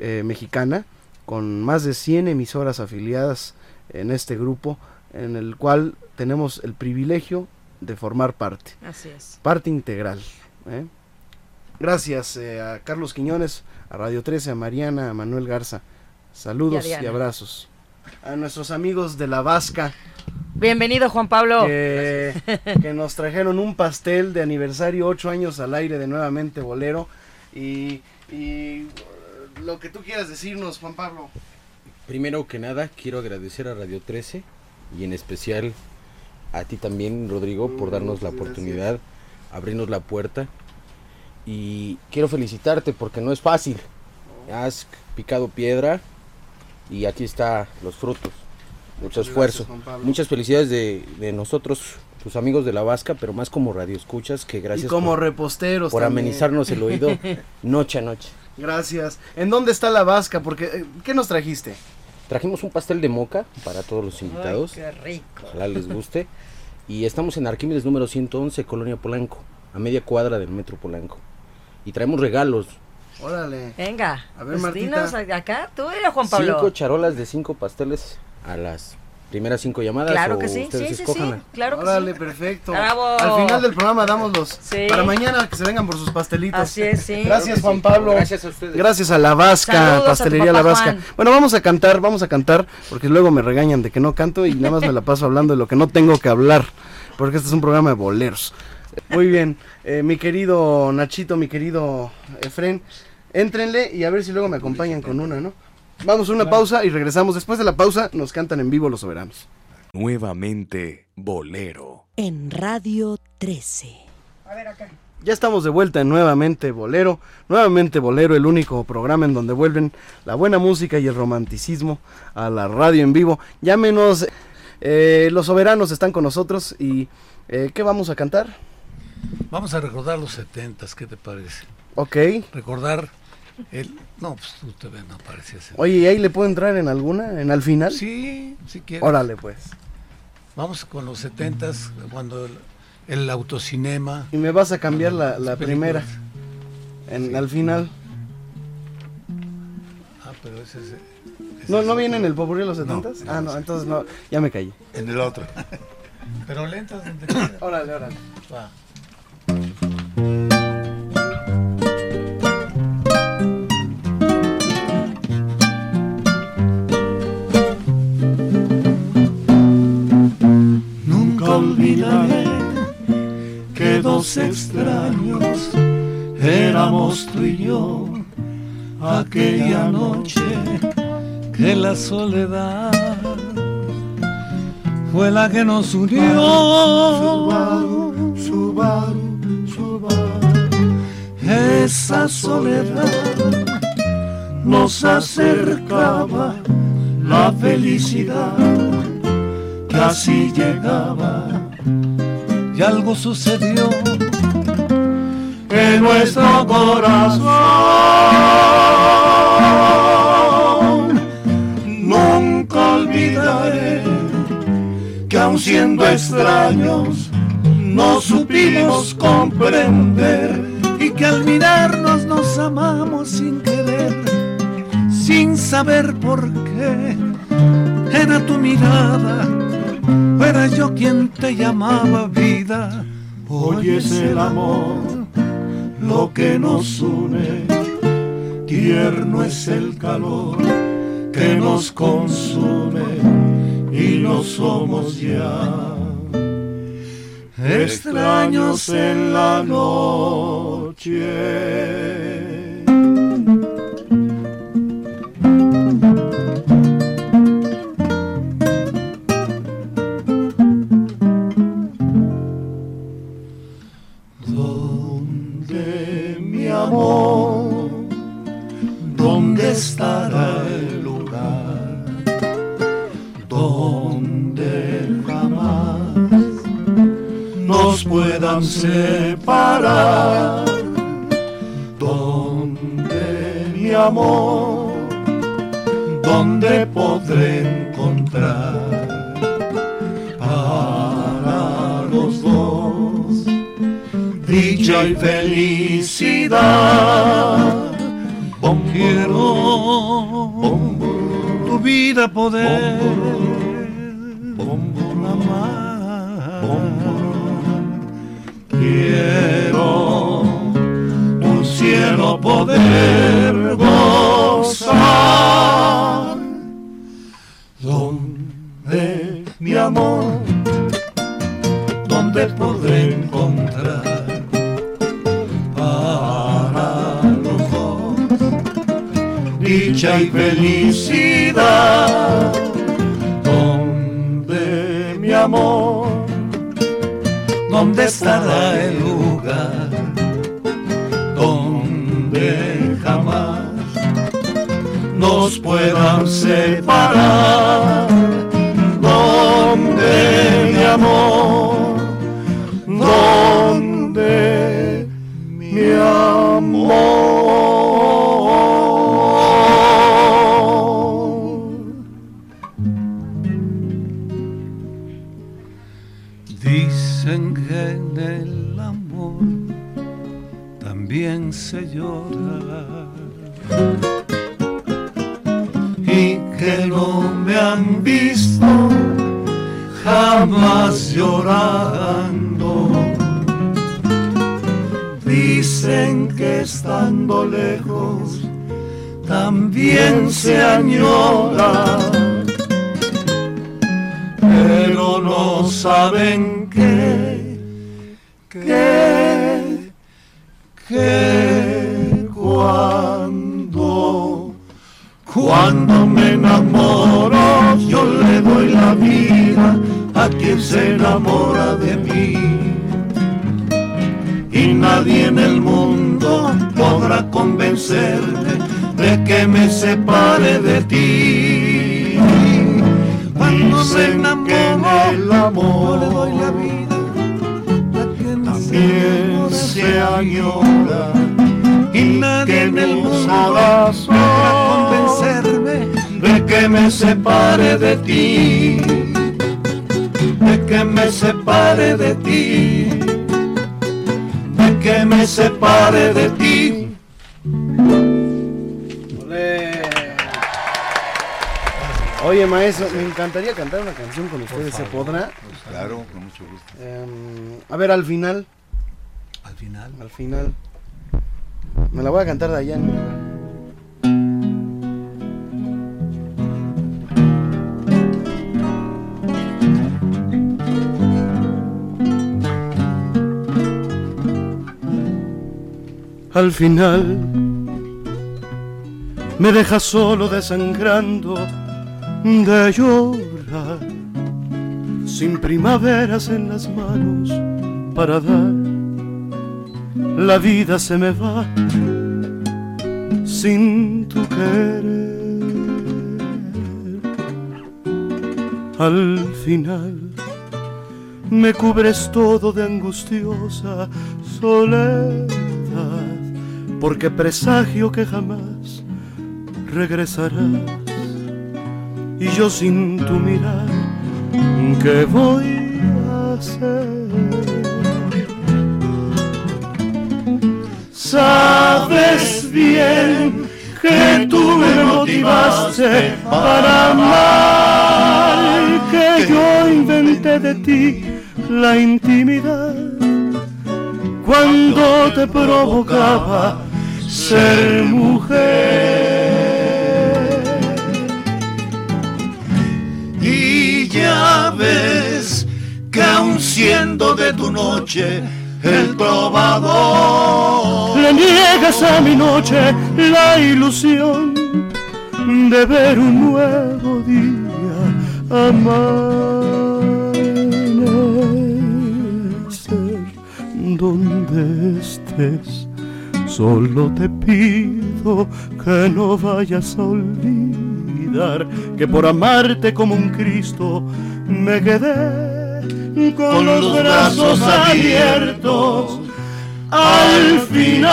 mexicana, con más de 100 emisoras afiliadas en este grupo, en el cual tenemos el privilegio de formar parte, Así es. parte integral. ¿eh? Gracias eh, a Carlos Quiñones, a Radio 13, a Mariana, a Manuel Garza. Saludos Y abrazos. A nuestros amigos de La Vasca, Bienvenido, Juan Pablo. que, que nos trajeron un pastel de aniversario, ocho años al aire de nuevamente Bolero. Y, y, lo que tú quieras decirnos, Juan Pablo. Primero que nada, quiero agradecer a Radio 13 y en especial a ti también, Rodrigo, por darnos la oportunidad, abrirnos la puerta. Y quiero felicitarte porque no es fácil. Has picado piedra y aquí está los frutos tu Muchas esfuerzo. gracias. Muchas felicidades de, de nosotros, tus amigos de la Vasca, pero más como radio escuchas, que gracias y como por, reposteros. por también. amenizarnos el oído noche a noche. Gracias. ¿En dónde está La Vasca? Porque, eh, ¿Qué nos trajiste? Trajimos un pastel de moca para todos los invitados. qué rico. Ojalá les guste. Y estamos en Arquímedes número 111, Colonia Polanco, a media cuadra del Metro Polanco. Y traemos regalos. Órale. Venga. A ver, pues Martita. dinos acá, tú era Juan Pablo. Cinco charolas de cinco pasteles a las primeras cinco llamadas. Claro o que sí, ustedes sí, sí, claro que Órale, sí. perfecto. Bravo. Al final del programa damos los. Sí. Para mañana que se vengan por sus pastelitos. Así es, sí. Gracias, Juan. Pablo. Gracias a ustedes. Gracias a La Vasca, Saludos a tu Pastelería papá La Vasca. Juan. Bueno, vamos a cantar, vamos a cantar, porque luego me regañan de que no canto y nada más me la paso hablando de lo que no tengo que hablar, porque este es un programa de boleros. Muy bien, eh, mi querido Nachito, mi querido Efren, éntrenle y a ver si luego me acompañan con una, ¿no? Vamos a una pausa y regresamos. Después de la pausa nos cantan en vivo los soberanos. Nuevamente Bolero. En Radio 13. Ya estamos de vuelta en Nuevamente Bolero. Nuevamente Bolero, el único programa en donde vuelven la buena música y el romanticismo a la radio en vivo. Llámenos, eh, los soberanos están con nosotros y eh, ¿qué vamos a cantar? Vamos a recordar los setentas, ¿qué te parece? Ok. Recordar el... No, pues tú te ves, no parecías. Oye, ¿y ahí le puedo entrar en alguna, en al final? Sí, si quieres. Órale, pues. Vamos con los setentas, cuando el, el autocinema... Y me vas a cambiar la, la primera, en, al final. Ah, pero ese es... ese ¿No, es no otro. viene en el popurrí de los No, setentas? ah, no, entonces no, ya me caí. En el otro. Pero lentas donde. Órale, órale. Va. Olvidaré que dos extraños éramos tú y yo aquella noche que la soledad fue la que nos unió. esa soledad nos acercaba la felicidad así llegaba y algo sucedió en nuestro corazón. Nunca olvidaré que aun siendo extraños no supimos comprender y que al mirarnos nos amamos sin querer, sin saber por qué. Era tu mirada, era yo quien te llamaba vida. Hoy es el amor lo que nos une, tierno es el calor que nos consume y no somos ya extraños en la noche. Puedan separar. Donde mi amor, donde podré encontrar para los dos dicha y felicidad. Quiero tu vida poder Quiero tu cielo poder gozar. Donde mi amor, donde podré encontrar para los dos dicha y felicidad. Donde mi amor ¿Dónde estará el lugar donde jamás nos puedan separar? ¿Dónde mi amor? También se añora. Pero no saben de ti. Cuando se enamoró el amor le doy la vida también se añora y nadie en el mundo podrá convencerme de que me separe de ti. De que me separe de ti. De que me separe de ti Oye, maestro, me encantaría cantar una canción con ustedes, ¿se podrá? Claro, con mucho gusto. Em, a ver, al final. Al final. Al final. Me la voy a cantar de allá. Al final me deja solo desangrando de llorar, sin primaveras en las manos para dar, la vida se me va sin tu querer. Al final me cubres todo de angustiosa soledad, porque presagio que jamás regresarás. Y yo sin tu mirar, ¿qué voy a hacer? Sabes bien que tú me motivaste para amar, que yo inventé de ti la intimidad cuando te provocaba ser mujer. Que aun siendo de tu noche el probador, Le niegas a mi noche la ilusión de ver un nuevo día amanecer donde estés. Solo te pido que no vayas a olvidar que por amarte como un Cristo me quedé con, los, brazos abiertos al final.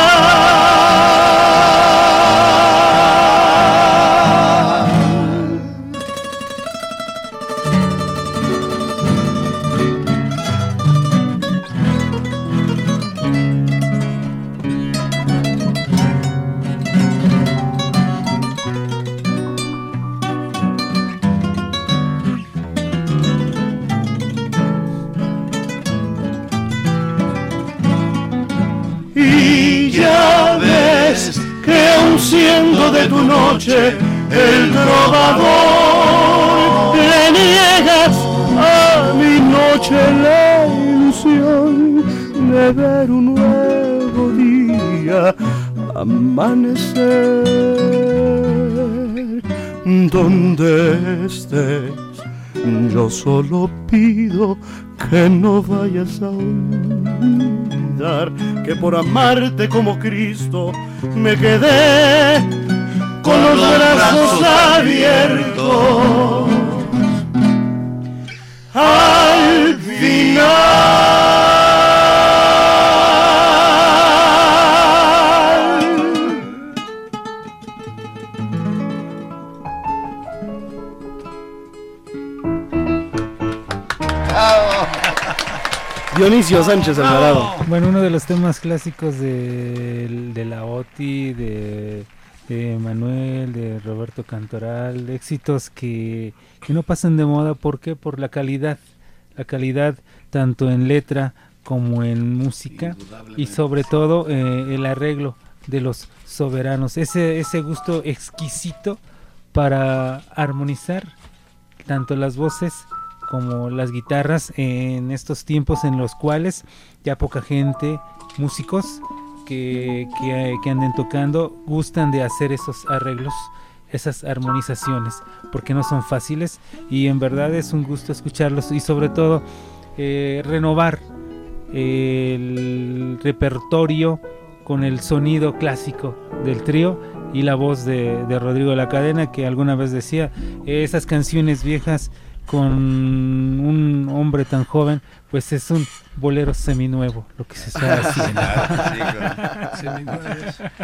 De tu noche el trovador, le niegas a mi noche la ilusión de ver un nuevo día amanecer donde estés. Yo solo pido que no vayas a olvidar que por amarte como Cristo me quedé con los brazos abiertos al final. Dionisio Sánchez Alvarado. Bueno, uno de los temas clásicos de, de la OTI, de, de Manuel, de Roberto Cantoral, éxitos que, que no pasan de moda, ¿por qué? Por la calidad, la calidad tanto en letra como en música y sobre todo eh, el arreglo de los soberanos, ese, ese gusto exquisito para armonizar tanto las voces como las guitarras en estos tiempos en los cuales ya poca gente, músicos que, que, anden tocando, gustan de hacer esos arreglos, esas armonizaciones, porque no son fáciles y en verdad es un gusto escucharlos y sobre todo eh, renovar el repertorio con el sonido clásico del trío y la voz de, de Rodrigo de la Cadena que alguna vez decía esas canciones viejas con un hombre tan joven, pues es un bolero seminuevo lo que se está haciendo.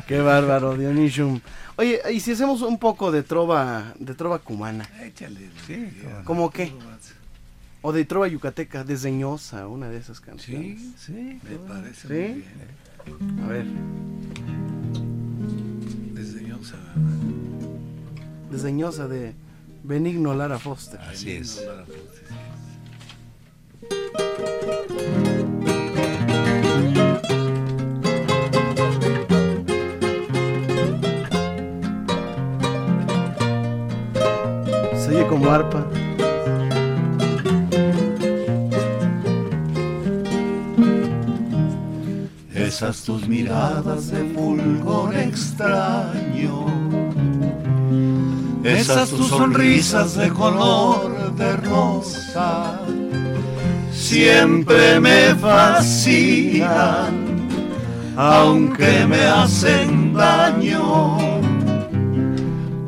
Qué bárbaro, Dionisium. Oye, y si hacemos un poco de trova, de trova cumana. Échale, sí. ¿Cómo qué? O de trova yucateca, desdeñosa, una de esas canciones. Sí, sí, me parece ¿Sí? muy bien. A ver. Desdeñosa. Desdeñosa de Benigno Lara Foster. Así es. Se oye como esas tus miradas de fulgor extraño, esas tus sonrisas de color de rosa, siempre me fascinan, aunque me hacen daño,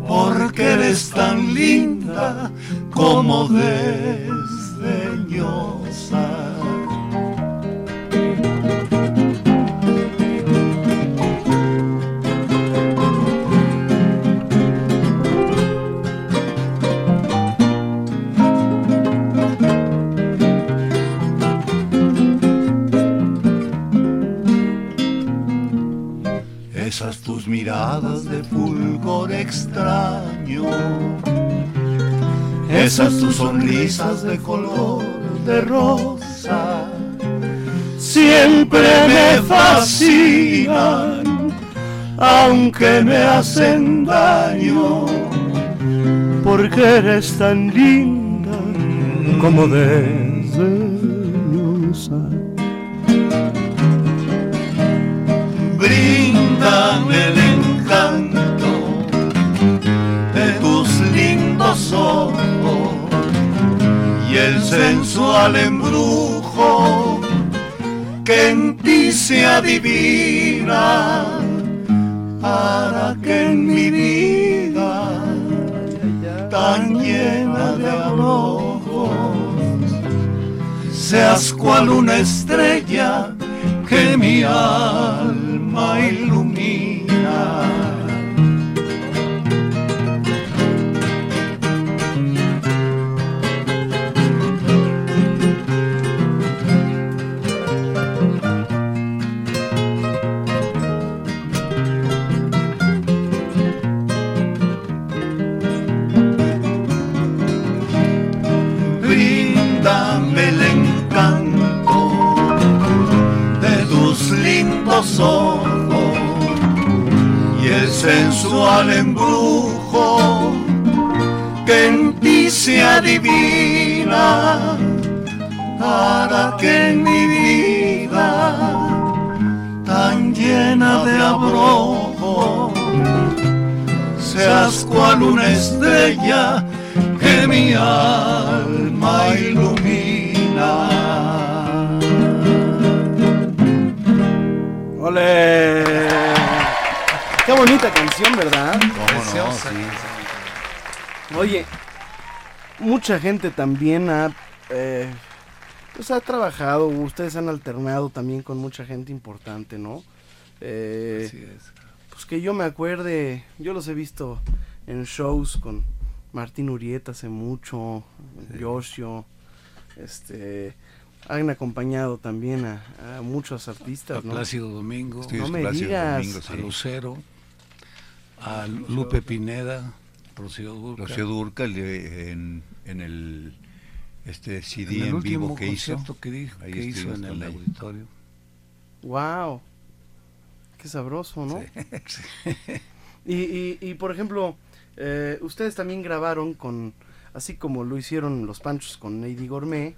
porque eres tan linda como desdeñosa. Esas tus miradas de fulgor extraño, esas tus sonrisas de color de rosa, siempre me fascinan, aunque me hacen daño, porque eres tan linda como desdeñosa. Sensual embrujo que en ti se adivina para que en mi vida tan llena de abrojos seas cual una estrella que mi alma ilumina. Sensual embrujo que en ti se adivina para que en mi vida tan llena de abrojo seas cual una estrella que mi alma ilumina. ¡Ole! Qué bonita canción, ¿verdad? Preciosa. Oye, mucha gente también ha, eh, pues ha trabajado, ustedes han alternado también con mucha gente importante, ¿no? Eh, Así es. Pues que yo me acuerde, yo los he visto en shows con Martín Urieta hace mucho, Yoshio, este, han acompañado también a, a muchos artistas, A ¿no? Plácido Domingo, no me digas. a Lucero, a Lupe Pineda, Rocío Durca. Rocío Durcal eh, en, en el este CD En el vivo que hizo. que dijo- Ahí que hizo en el auditorio. Wow. Qué sabroso, ¿no? y, y, y, por ejemplo, eh, ustedes también grabaron con, así como lo hicieron los Panchos con Lady Gourmet,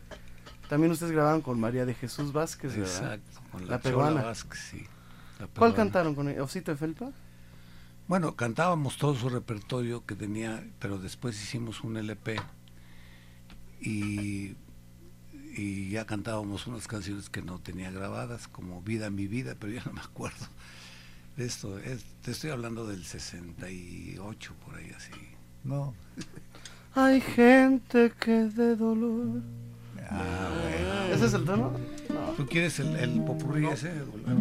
también ustedes grabaron con María de Jesús Vázquez, ¿verdad? Exacto, con la, la peruana. Vázquez, sí, la ¿Cuál cantaron con ella? ¿Osito de Felpa? Bueno, cantábamos todo su repertorio que tenía, pero después hicimos un LP y, y ya cantábamos unas canciones que no tenía grabadas, como Vida mi vida, pero ya no me acuerdo de esto. Es- te estoy hablando del 68, por ahí así. No. Hay gente que de dolor. Ah, ¿Ese es el tono? ¿Tú quieres el, el popurrí ese?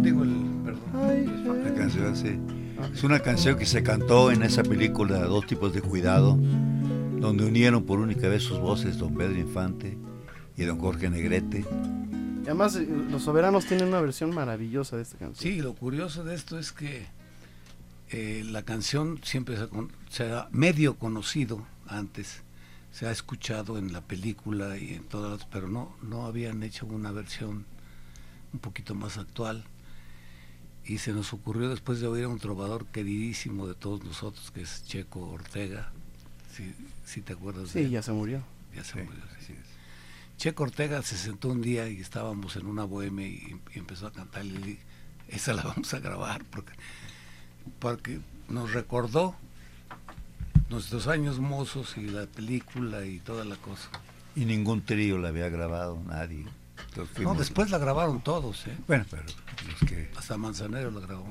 Digo, el, perdón. La canción, sí. Es una canción que se cantó en esa película Dos tipos de cuidado, donde unieron por única vez sus voces don Pedro Infante y don Jorge Negrete. Y además, eh, los soberanos tienen una versión maravillosa de esta canción. Sí, lo curioso de esto es que eh, la canción siempre se se ha medio conocido antes, se ha escuchado en la película y en todas, las- pero no, no habían hecho una versión un poquito más actual. Y se nos ocurrió después de oír a un trovador queridísimo de todos nosotros, que es Checo Ortega, si, si te acuerdas de Sí, él. ya se murió. Ya se murió, sí. Checo Ortega se sentó un día y estábamos en una bohemia y, y empezó a cantar y esa la vamos a grabar porque, porque nos recordó nuestros años mozos y la película y toda la cosa. Y ningún trío la había grabado, nadie. No, después la grabaron todos, ¿eh? Bueno, pero que... Hasta Manzanero lo grabó.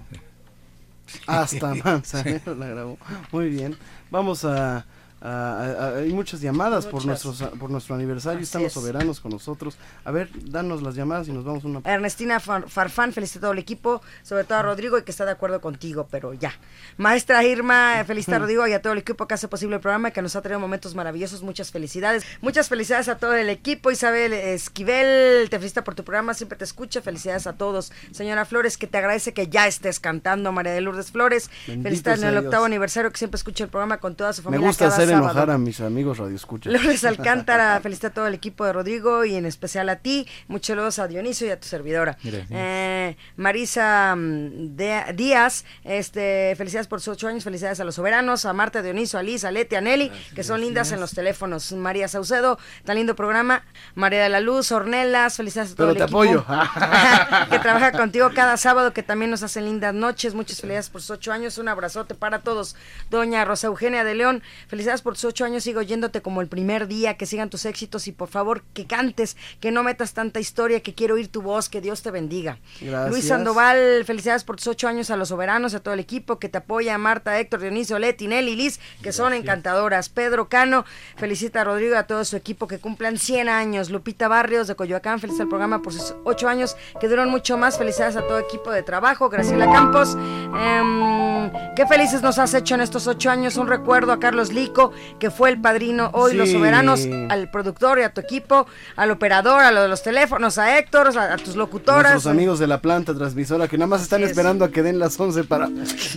Hasta Manzanero la grabó. Muy bien. Vamos a, a- hay muchas llamadas por nuestros por nuestro aniversario. Así Están los es. soberanos con nosotros. A ver, danos las llamadas y nos vamos una. Ernestina Far- Farfán, felicita a todo el equipo, sobre todo a Rodrigo y que está de acuerdo contigo, pero ya. Maestra Irma, felicita a Rodrigo y a todo el equipo que hace posible el programa y que nos ha traído momentos maravillosos. Muchas felicidades. Muchas felicidades a todo el equipo. Isabel Esquivel, te felicita por tu programa, siempre te escucha. Felicidades a todos. Señora Flores, que te agradece que ya estés cantando. María de Lourdes Flores, felicidades en el octavo aniversario que siempre escucha el programa con toda su Me familia. gusta cada hacer sábado. enojar a mis amigos Radio Escucha. Lourdes Alcántara, felicita a todo el equipo de Rodrigo y en especial a ti. Muchos saludos a Dionisio y a tu servidora. Eh, Marisa mm, de- Díaz, este, felicidades por sus ocho años, felicidades a los soberanos, a Marta, Dionisio, a Liz, a Leti, a Nelly, que son lindas en los teléfonos. María Saucedo, tan lindo programa. María de la Luz, Ornelas, felicidades a todo Pero el te equipo. apoyo. que trabaja contigo cada sábado, que también nos hacen lindas noches. Muchas felicidades por sus ocho años. Un abrazote para todos. Doña Rosa Eugenia de León, felicidades por tus ocho años. Sigo oyéndote como el primer día. Que sigan tus éxitos y por favor que cantes, que no metas tanta historia, que quiero oír tu voz. Que Dios te bendiga. Gracias. Luis Sandoval, felicidades por tus ocho años a los soberanos, a todo el equipo que te apoya, Marta, Héctor, Dionisio, Leti, Nelly, Liz, que son encantadoras. Pedro Cano, felicita a Rodrigo y a todo su equipo que cumplan 100 años. Lupita Barrios de Coyoacán, felicita al programa por sus ocho años, que duran mucho más. Felicidades a todo equipo de trabajo. Graciela Campos, em, qué felices nos has hecho en estos ocho años. Un recuerdo a Carlos Lico, que fue el padrino hoy, los soberanos, al productor y a tu equipo, al operador, a lo de los teléfonos, a Héctor, a, a tus locutoras. Nuestros amigos de la planta transmisora que nada más están es. esperando a que den las 11 para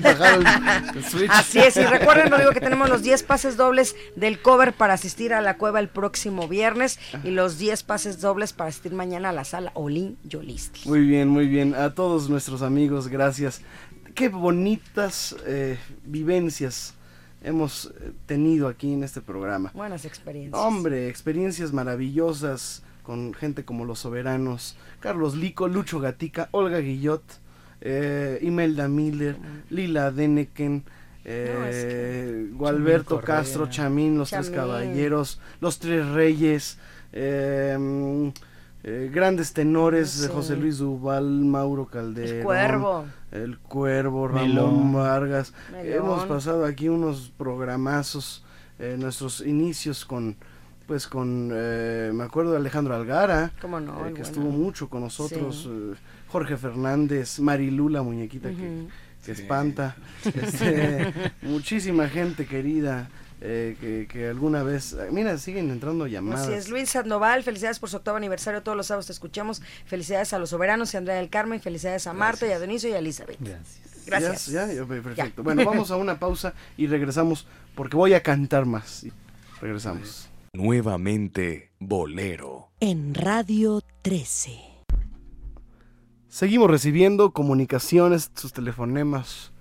bajar el, el switch. Así es, y recuerden, Rodrigo, que tenemos los 10 pases dobles del cover para asistir a la cueva el próximo viernes y los 10 pases dobles para asistir mañana a la sala Olin Yolisti. Muy bien, muy bien. A todos nuestros amigos, gracias. Qué bonitas eh, vivencias hemos eh, tenido aquí en este programa. Buenas experiencias. Hombre, experiencias maravillosas con gente como los soberanos, Carlos Lico, Lucho Gatica, Olga Guillot, eh, Imelda Miller, Lila Deneken, eh, Gualberto Chamín Correa. Castro, Chamín, los Tres. Caballeros, los Tres Reyes, eh, mm, eh, grandes tenores de. José Luis Duval, Mauro Calderón, El Cuervo. El Cuervo, Ramón Melón. Vargas. Melón. Hemos pasado aquí unos programazos, eh, nuestros inicios con, pues con, eh, me acuerdo de Alejandro Algara, ¿Cómo no? eh, que bueno. estuvo mucho con nosotros, Sí. eh, Jorge Fernández, Marilu, la muñequita que, que espanta, este, muchísima gente querida. Eh, que, que alguna vez, eh, mira, siguen entrando llamadas. Así es, Luis Sandoval, felicidades por su octavo aniversario, todos los sábados te escuchamos, felicidades a los soberanos y a Andrea del Carmen, felicidades a Marta y a Dionisio y a Elizabeth. Gracias. Gracias. Ya, perfecto. Ya. Bueno, vamos a una pausa y regresamos porque voy a cantar más. Y regresamos. Nuevamente Bolero. En Radio 13. Seguimos recibiendo comunicaciones, sus telefonemas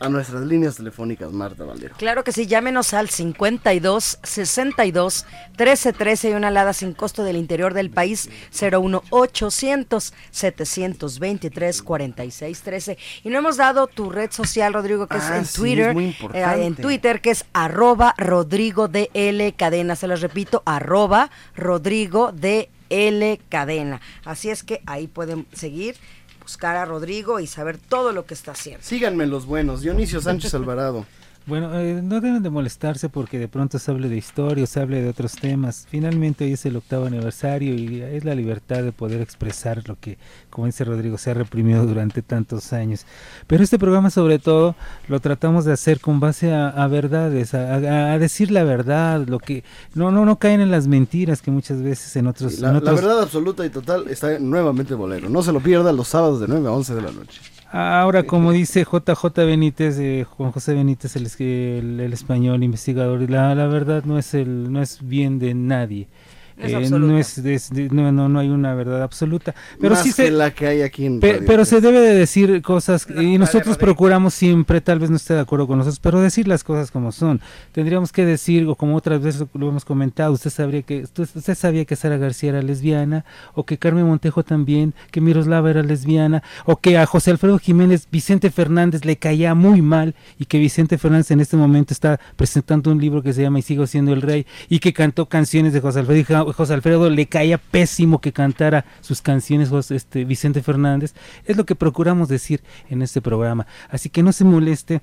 a nuestras líneas telefónicas, Marta Valdero. Claro que sí, llámenos al 52 62 13 13 y una alada sin costo del interior del país 01 800 723 46 13. Y no hemos dado tu red social, Rodrigo, que es Ah, en sí, Twitter. es muy eh, en Twitter, que es arroba Rodrigo DL Cadena. Se los repito, arroba Rodrigo DL Cadena. Así es que ahí pueden seguir, buscar a Rodrigo y saber todo lo que está haciendo. Síganme los buenos, Dionisio Sánchez Alvarado. Bueno, eh, no deben de molestarse porque de pronto se hable de historia, se hable de otros temas. Finalmente hoy es el octavo aniversario y es la libertad de poder expresar lo que, como dice Rodrigo, se ha reprimido durante tantos años. Pero este programa sobre todo lo tratamos de hacer con base a, a verdades, a, decir la verdad, lo que no no no caen en las mentiras que muchas veces en otros, La, en la verdad absoluta y total está nuevamente Bolero. No se lo pierda los sábados de 9 a 11 de la noche. Ahora, como dice JJ Benítez, eh, Juan José Benítez, el, el, el español investigador, la, la verdad no es el no es bien de nadie. Es Eh, absoluta. no, es, no, no, no hay una verdad absoluta. Pero Más sí que se, la que hay aquí en pe- Radio pero se 13. debe de decir cosas y nosotros procuramos siempre, tal vez no esté de acuerdo con nosotros, pero decir las cosas como son. Tendríamos que decir, o como otras veces lo hemos comentado, usted sabría que usted, usted sabía que Sara García era lesbiana, o que Carmen Montejo también, que Miroslava era lesbiana, o que a José Alfredo Jiménez Vicente Fernández le caía muy mal y que Vicente Fernández en este momento está presentando un libro que se llama Y sigo siendo el rey y que cantó canciones de José Alfredo José Alfredo le caía pésimo que cantara sus canciones José- este, Vicente Fernández. Es lo que procuramos decir en este programa. Así que no se moleste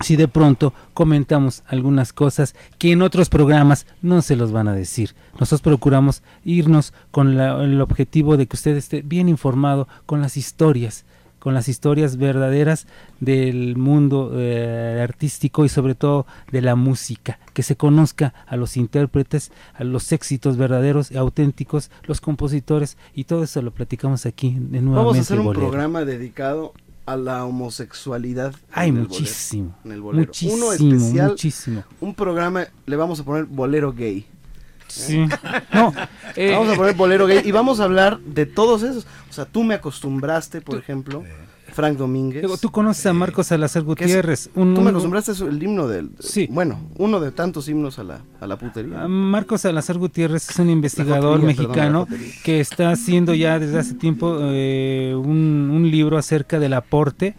si de pronto comentamos algunas cosas que en otros programas no se los van a decir. Nosotros procuramos irnos con el objetivo de que usted esté bien informado con las historias, con las historias verdaderas del mundo eh, artístico y sobre todo de la música, que se conozca a los intérpretes, a los éxitos verdaderos y auténticos, los compositores y todo eso lo platicamos aquí de nuevamente. Vamos a hacer un Bolero. programa dedicado a la homosexualidad. Hay en el muchísimo, bolero, en el bolero. muchísimo, Uno especial, muchísimo. un programa, le vamos a poner bolero gay. Sí. No, eh, vamos a poner bolero gay y vamos a hablar de todos esos. O sea, tú me acostumbraste, por ejemplo, Frank Domínguez. Digo, Tú conoces a Marcos Salazar Gutiérrez. un- tú me acostumbraste el himno del. Sí. Bueno, uno de tantos himnos a la, a la putería. Ah, Marcos Salazar Gutiérrez es un investigador jotería, mexicano que está haciendo ya desde hace tiempo eh, un, un libro acerca del aporte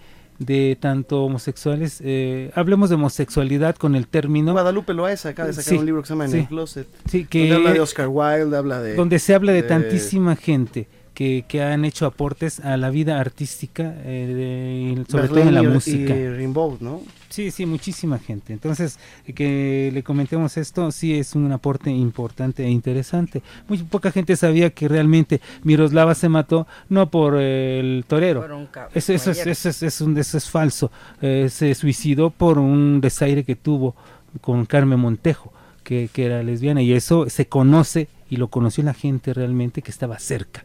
de tanto homosexuales, eh, hablemos de homosexualidad con el término. Guadalupe Loaesa acaba de sacar Sí, un libro que se llama En sí. el Closet. Sí, que donde habla de Oscar Wilde, habla de. donde se habla de de- tantísima gente que, que han hecho aportes a la vida artística, eh, de- sobre todo en la y- música. Y Rimbaud, ¿no? Sí, sí, muchísima gente. Entonces, que le comentemos esto, sí es un aporte importante e interesante. Muy poca gente sabía que realmente Miroslava se mató no por eh, el torero. Por un cab- Eso, eso, es, eso, es, es un- eso es falso. Eh, se suicidó por un desaire que tuvo con Carmen Montejo, que, que era lesbiana, y eso se conoce y lo conoció la gente realmente que estaba cerca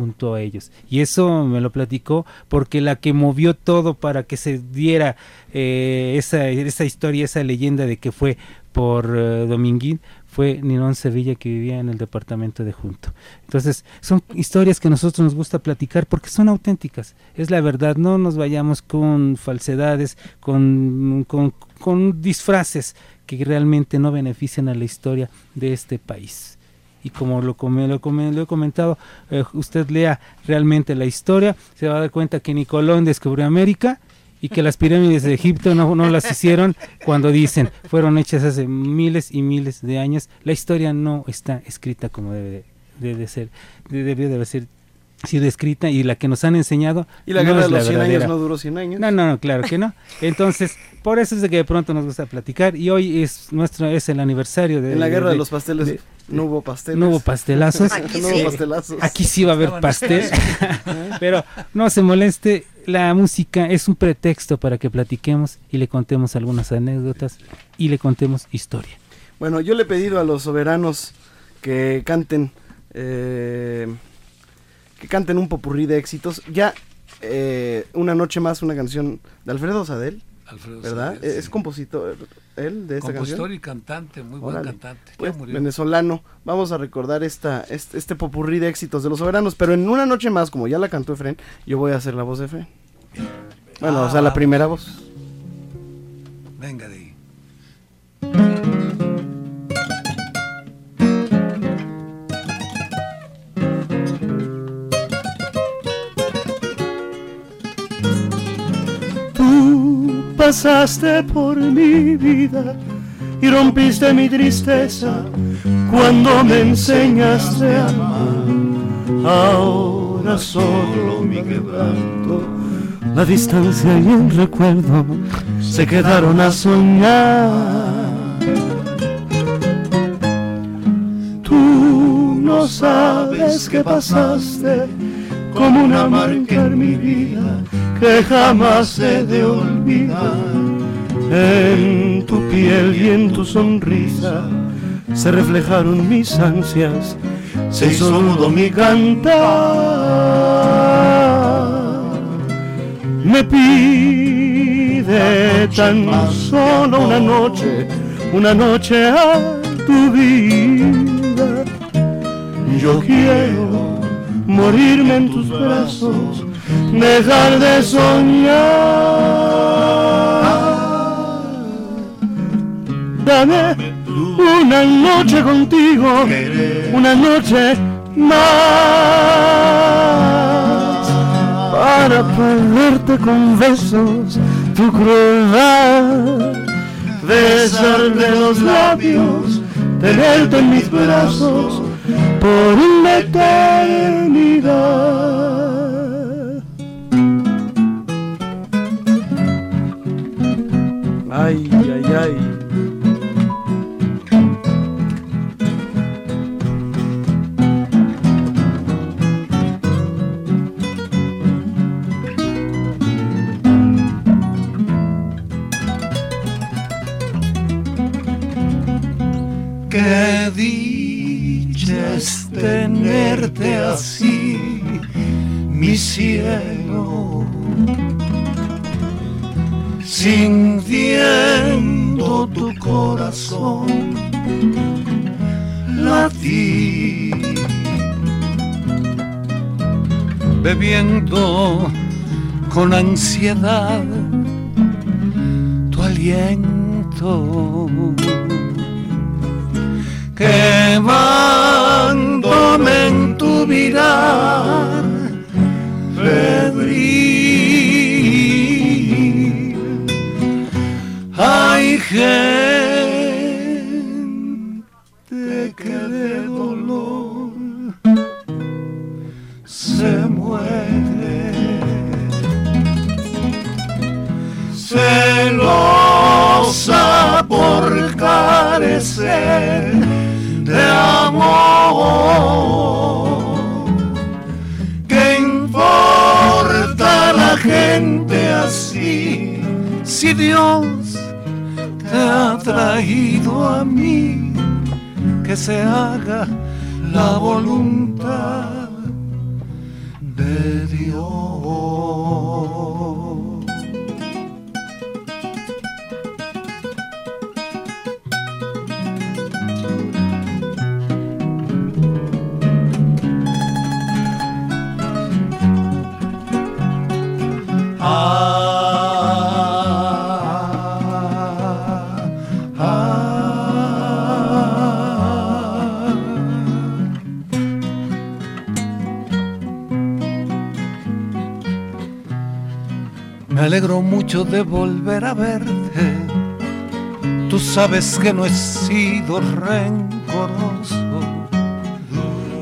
junto a ellos. Y eso me lo platicó porque la que movió todo para que se diera eh, esa, esa historia, esa leyenda de que fue por eh, Dominguín, fue Ninón Sevilla que vivía en el departamento de Junto. Entonces, son historias que a nosotros nos gusta platicar porque son auténticas, es la verdad, no nos vayamos con falsedades, con, con, con disfraces que realmente no benefician a la historia de este país y como lo, lo, lo he comentado, eh, usted lea realmente la historia, se va a dar cuenta que Nicolón descubrió América y que las pirámides de Egipto no, no las hicieron cuando dicen fueron hechas hace miles y miles de años. La historia no está escrita como debe de, ser, de- debió de ser- sido escrita y la que nos han enseñado Y la no guerra es de los 100 años no duró 100 años. No, no, no, claro que no. Entonces, por eso es de que de pronto nos gusta platicar y hoy es nuestro es el aniversario de En la guerra de, de- los pasteles de- no hubo pasteles. no hubo pastelazos. no hubo pastelazos. Aquí sí va a haber pastel. Pero no se moleste, la música es un pretexto para que platiquemos y le contemos algunas anécdotas y le contemos historia. Bueno, yo le he pedido a los soberanos que canten eh, que canten un popurrí de éxitos. Ya eh, una noche más, una canción de Alfredo Sadel, Alfredo ¿verdad? Sadel, Es compositor él de esta Compositor canción. y cantante, muy buen cantante. Pues, murió. venezolano. Vamos a recordar esta, este, este popurrí de éxitos de los soberanos, pero en una noche más, como ya la cantó Efren, yo voy a hacer la voz de Efren. Bueno, o sea, la Ah. primera voz. Venga de ahí. Pasaste por mi vida y rompiste mi tristeza cuando me enseñaste a amar. Ahora solo mi quebranto, la distancia y el recuerdo se quedaron a soñar. Tú no sabes que pasaste como una marca en mi vida que jamás he de olvidar. En tu piel y en tu sonrisa se reflejaron mis ansias, se hizo mudo mi cantar. Me pide tan solo una noche, una noche a tu vida. Yo quiero morirme en tus brazos, dejar de soñar. Dame una noche contigo, una noche más, para perderte con besos tu crueldad, besarte los labios, tenerte en mis brazos por la eternidad. Qué dicha es tenerte así, mi cielo, sintiendo bebiendo con ansiedad tu aliento. quemándome en tu mirar febril. Hay gente si Dios te ha traído a mí? Que se haga la voluntad de Dios. Alegro mucho de volver a verte. Tú sabes que no he sido rencoroso.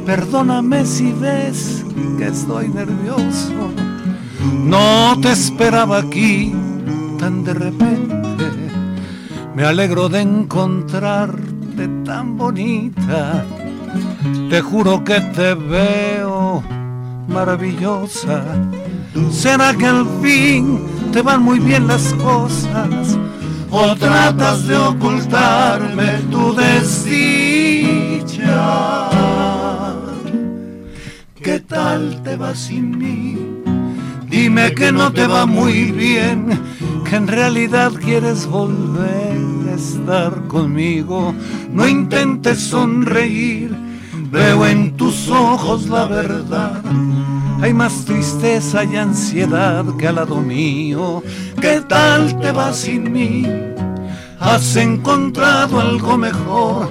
Perdóname si ves que estoy nervioso. No te esperaba aquí tan de repente. Me alegro de encontrarte tan bonita. Te juro que te veo maravillosa. ¿Será que al fin te van muy bien las cosas? ¿O tratas de ocultarme tu desdicha? ¿Qué tal te va sin mí? Dime que no te va muy bien, que en realidad quieres volver a estar conmigo. No intentes sonreír, veo en tus ojos la verdad. Hay más tristeza y ansiedad que al lado mío. ¿Qué tal te va sin mí? ¿Has encontrado algo mejor?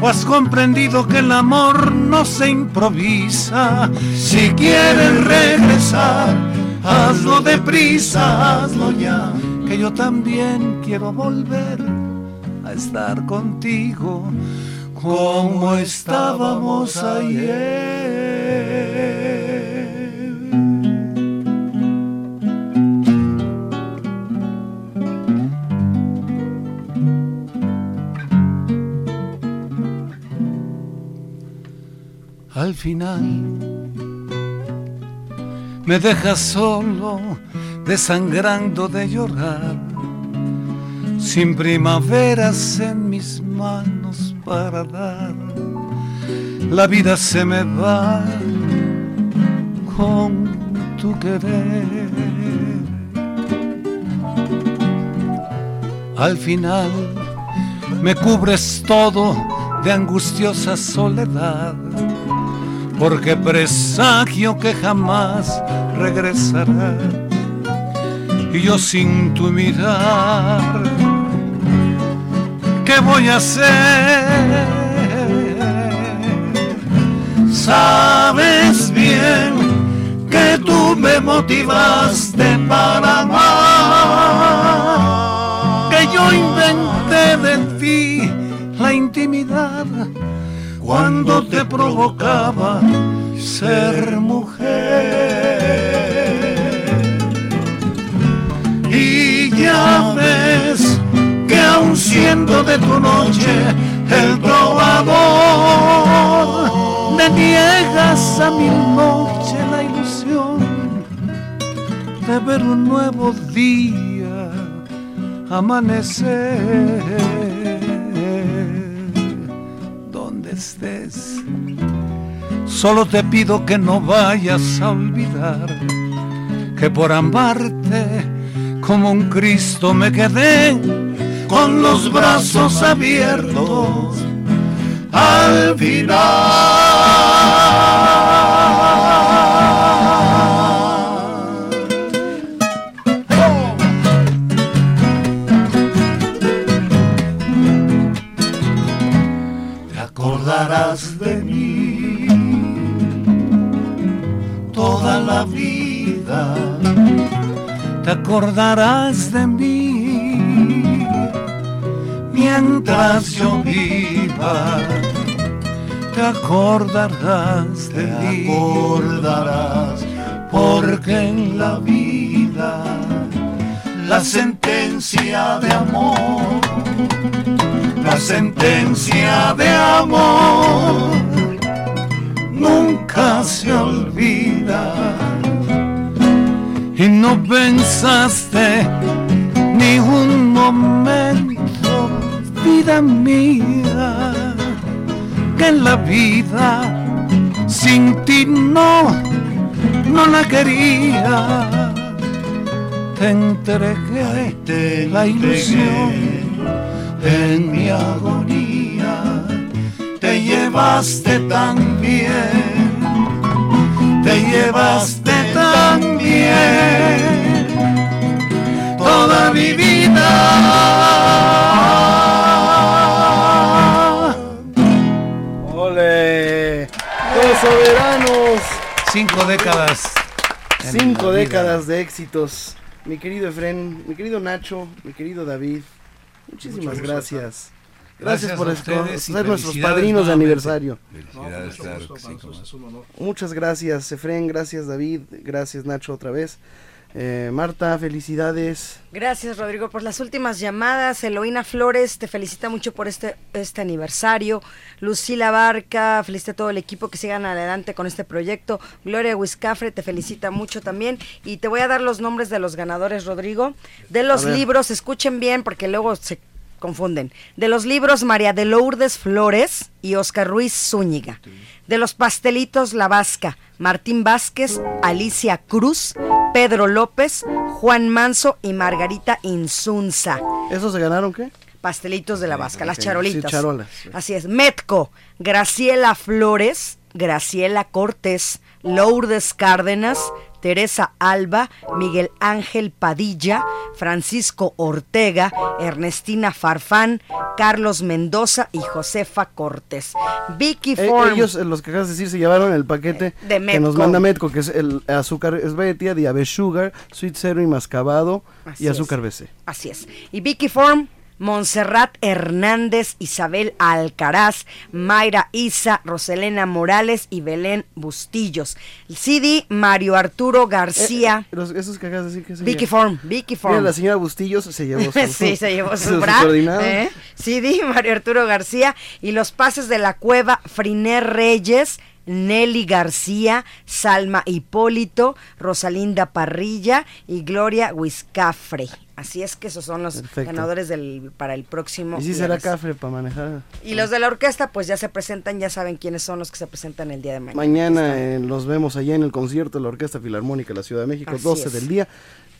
¿O has comprendido que el amor no se improvisa? Si quieres regresar, hazlo deprisa, hazlo ya. Que yo también quiero volver a estar contigo como estábamos ayer. Al final me dejas solo, desangrando de llorar, sin primaveras en mis manos para dar. La vida se me va con tu querer. Al final me cubres todo de angustiosa soledad, porque presagio que jamás regresará. Y yo sin tu mirar, ¿qué voy a hacer? Sabes bien que tú me motivaste para amar, que yo inventé de ti la intimidad, cuando te provocaba ser mujer. Y ya ves que aun siendo de tu noche el trovador, me niegas a mi noche la ilusión de ver un nuevo día amanecer. Estés, solo te pido que no vayas a olvidar que por amarte como un Cristo me quedé con los brazos abiertos al final. Te acordarás de mí mientras yo viva. Te acordarás de mí. Te acordarás porque en la vida la sentencia de amor, la sentencia de amor nunca se olvida. Y no pensaste ni un momento, vida mía, que en la vida sin ti no, no la quería. Te entregué la ilusión en mi agonía. Te llevaste tan bien, te llevaste toda mi vida. ¡Ole! ¡Los soberanos! Cinco décadas. Cinco vida. décadas de éxitos. Mi querido Efren, mi querido Nacho, mi querido David, muchísimas Mucho gracias. gusto. Gracias, Gracias por ser nuestros padrinos de aniversario. Felicidades, claro sí. Muchas gracias, Efren, gracias, David, gracias, Nacho, otra vez. Eh, Marta, felicidades. Gracias, Rodrigo, por las últimas llamadas. Eloína Flores te felicita mucho por este, este aniversario. Lucila Barca, felicita a todo el equipo que sigan adelante con este proyecto. Gloria Huizcafre te felicita mucho también. Y te voy a dar los nombres de los ganadores, Rodrigo. De los libros, escuchen bien porque luego se confunden. De los libros María de Lourdes Flores y Oscar Ruiz Zúñiga. De los pastelitos La Vasca, Martín Vázquez, Alicia Cruz, Pedro López, Juan Manso y Margarita Insunza. ¿Esos se ganaron qué? Pastelitos de la Vasca, las charolitas. Sí, charolas. Así es. Metco, Graciela Flores, Graciela Cortés, Lourdes Cárdenas, Teresa Alba, Miguel Ángel Padilla, Francisco Ortega, Ernestina Farfán, Carlos Mendoza y Josefa Cortés. Vicky Eh, Form. ellos, eh, los que acabas de decir, se llevaron el paquete de que nos manda Metco, que es el azúcar Svetia, Diabetes Sugar, Sweet Zero y Mascabado Así y es. azúcar BC. Así es. Y Vicky Form, Montserrat Hernández, Isabel Alcaraz, Mayra Isa, Roselena Morales y Belén Bustillos. El CD, Mario Arturo García. Eh, esos que acabas de decir que se Vicky. Form, Vicky Mira, Form. la señora Bustillos se llevó su, sí, se llevó su, su. ¿eh? CD, Mario Arturo García y los pases de la cueva, Friner Reyes, Nelly García, Salma Hipólito, Rosalinda Parrilla y Gloria Huizcafre. Así es que esos son los Perfecto. ganadores del, para el próximo. Y sí será café para manejar. Y los de la orquesta, pues ya se presentan, ya saben quiénes son los que se presentan el día de mañana. Mañana eh, los vemos allá en el concierto de la Orquesta Filarmónica de la Ciudad de México, Así 12 es. del día.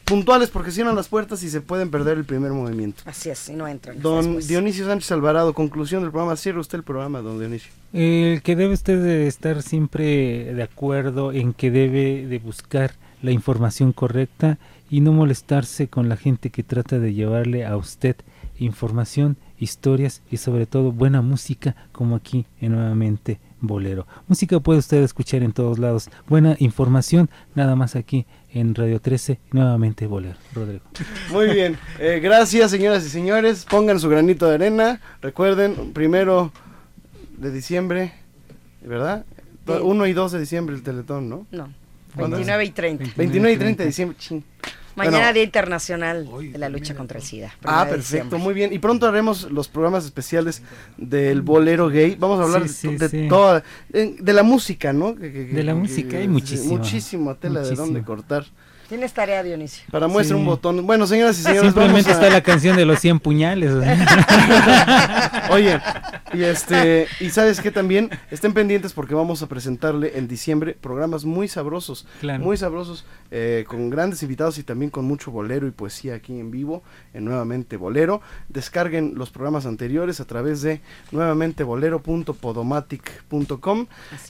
Puntuales porque cierran las puertas y se pueden perder el primer movimiento. Así es, y no entran. Don después. Dionisio Sánchez Alvarado, conclusión del programa. Cierre usted el programa, don Dionisio. El que debe usted de estar siempre de acuerdo en que debe de buscar la información correcta y no molestarse con la gente que trata de llevarle a usted información, historias y sobre todo buena música como aquí en nuevamente Bolero. Música puede usted escuchar en todos lados. Buena información nada más aquí en Radio 13 nuevamente Bolero. Rodrigo. Muy bien. Eh, gracias, señoras y señores. Pongan su granito de arena. Recuerden, primero de diciembre, ¿verdad? De- 1 y 2 de diciembre el Teletón, ¿no? No, ¿Cuándo es? 29 y 30. 29 y 30 de diciembre. chin. Mañana Bueno, Día Internacional de la lucha contra el SIDA. Ah, perfecto, muy bien. Y pronto haremos los programas especiales del bolero gay. Vamos a hablar Sí, de, sí, de sí. toda, de, de la música, ¿no? Que- que- De la que- música hay que- muchísima. Muchísima tela de dónde cortar. Tienes tarea, Dionisio. Para muestra Sí. un botón. Bueno, señoras y señores, Simplemente vamos a- está la canción de los 100 puñales. Oye, y este, y sabes que también estén pendientes porque vamos a presentarle en diciembre programas muy sabrosos, Claro. muy sabrosos, eh, con grandes invitados y también con mucho bolero y poesía aquí en vivo, en nuevamente bolero. Descarguen los programas anteriores a través de nuevamente bolero.podomatic.com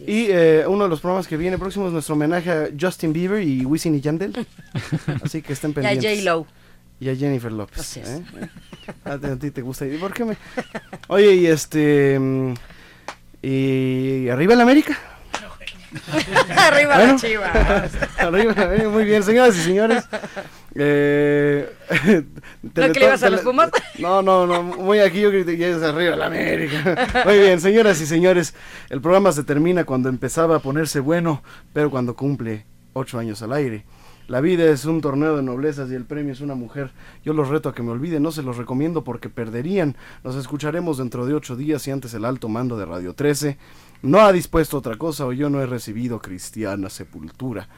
y eh, uno de los programas que viene próximo es nuestro homenaje a Justin Bieber y Wisin y Yandel. Así que estén Y a pendientes. J-Lo. Y a Jennifer López. Así es. ¿eh? A, ti- a ti te gusta. ¿Y por qué me.? Oye, y este. mm, Y. ¿Arriba el América? Arriba Bueno. la chiva. Arriba la América, muy bien, señoras y señores. Eh, ¿No que le ibas a los Pumas? No, no, no, muy aquí yo grité, ya es arriba la América. Muy bien, señoras y señores, el programa se termina cuando empezaba a ponerse bueno, pero cuando cumple ocho años al aire. La vida es un torneo de noblezas y el premio es una mujer. Yo los reto a que me olviden, no se los recomiendo porque perderían. Nos escucharemos dentro de ocho días y antes el alto mando de Radio 13 no ha dispuesto otra cosa o yo no he recibido cristiana sepultura.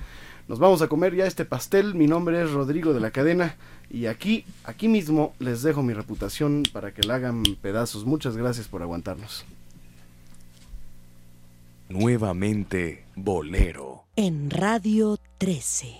Nos vamos a comer ya este pastel. Mi nombre es Rodrigo de la Cadena y aquí, aquí mismo les dejo mi reputación para que la hagan pedazos. Muchas gracias por aguantarnos. Nuevamente Bolero. En Radio 13.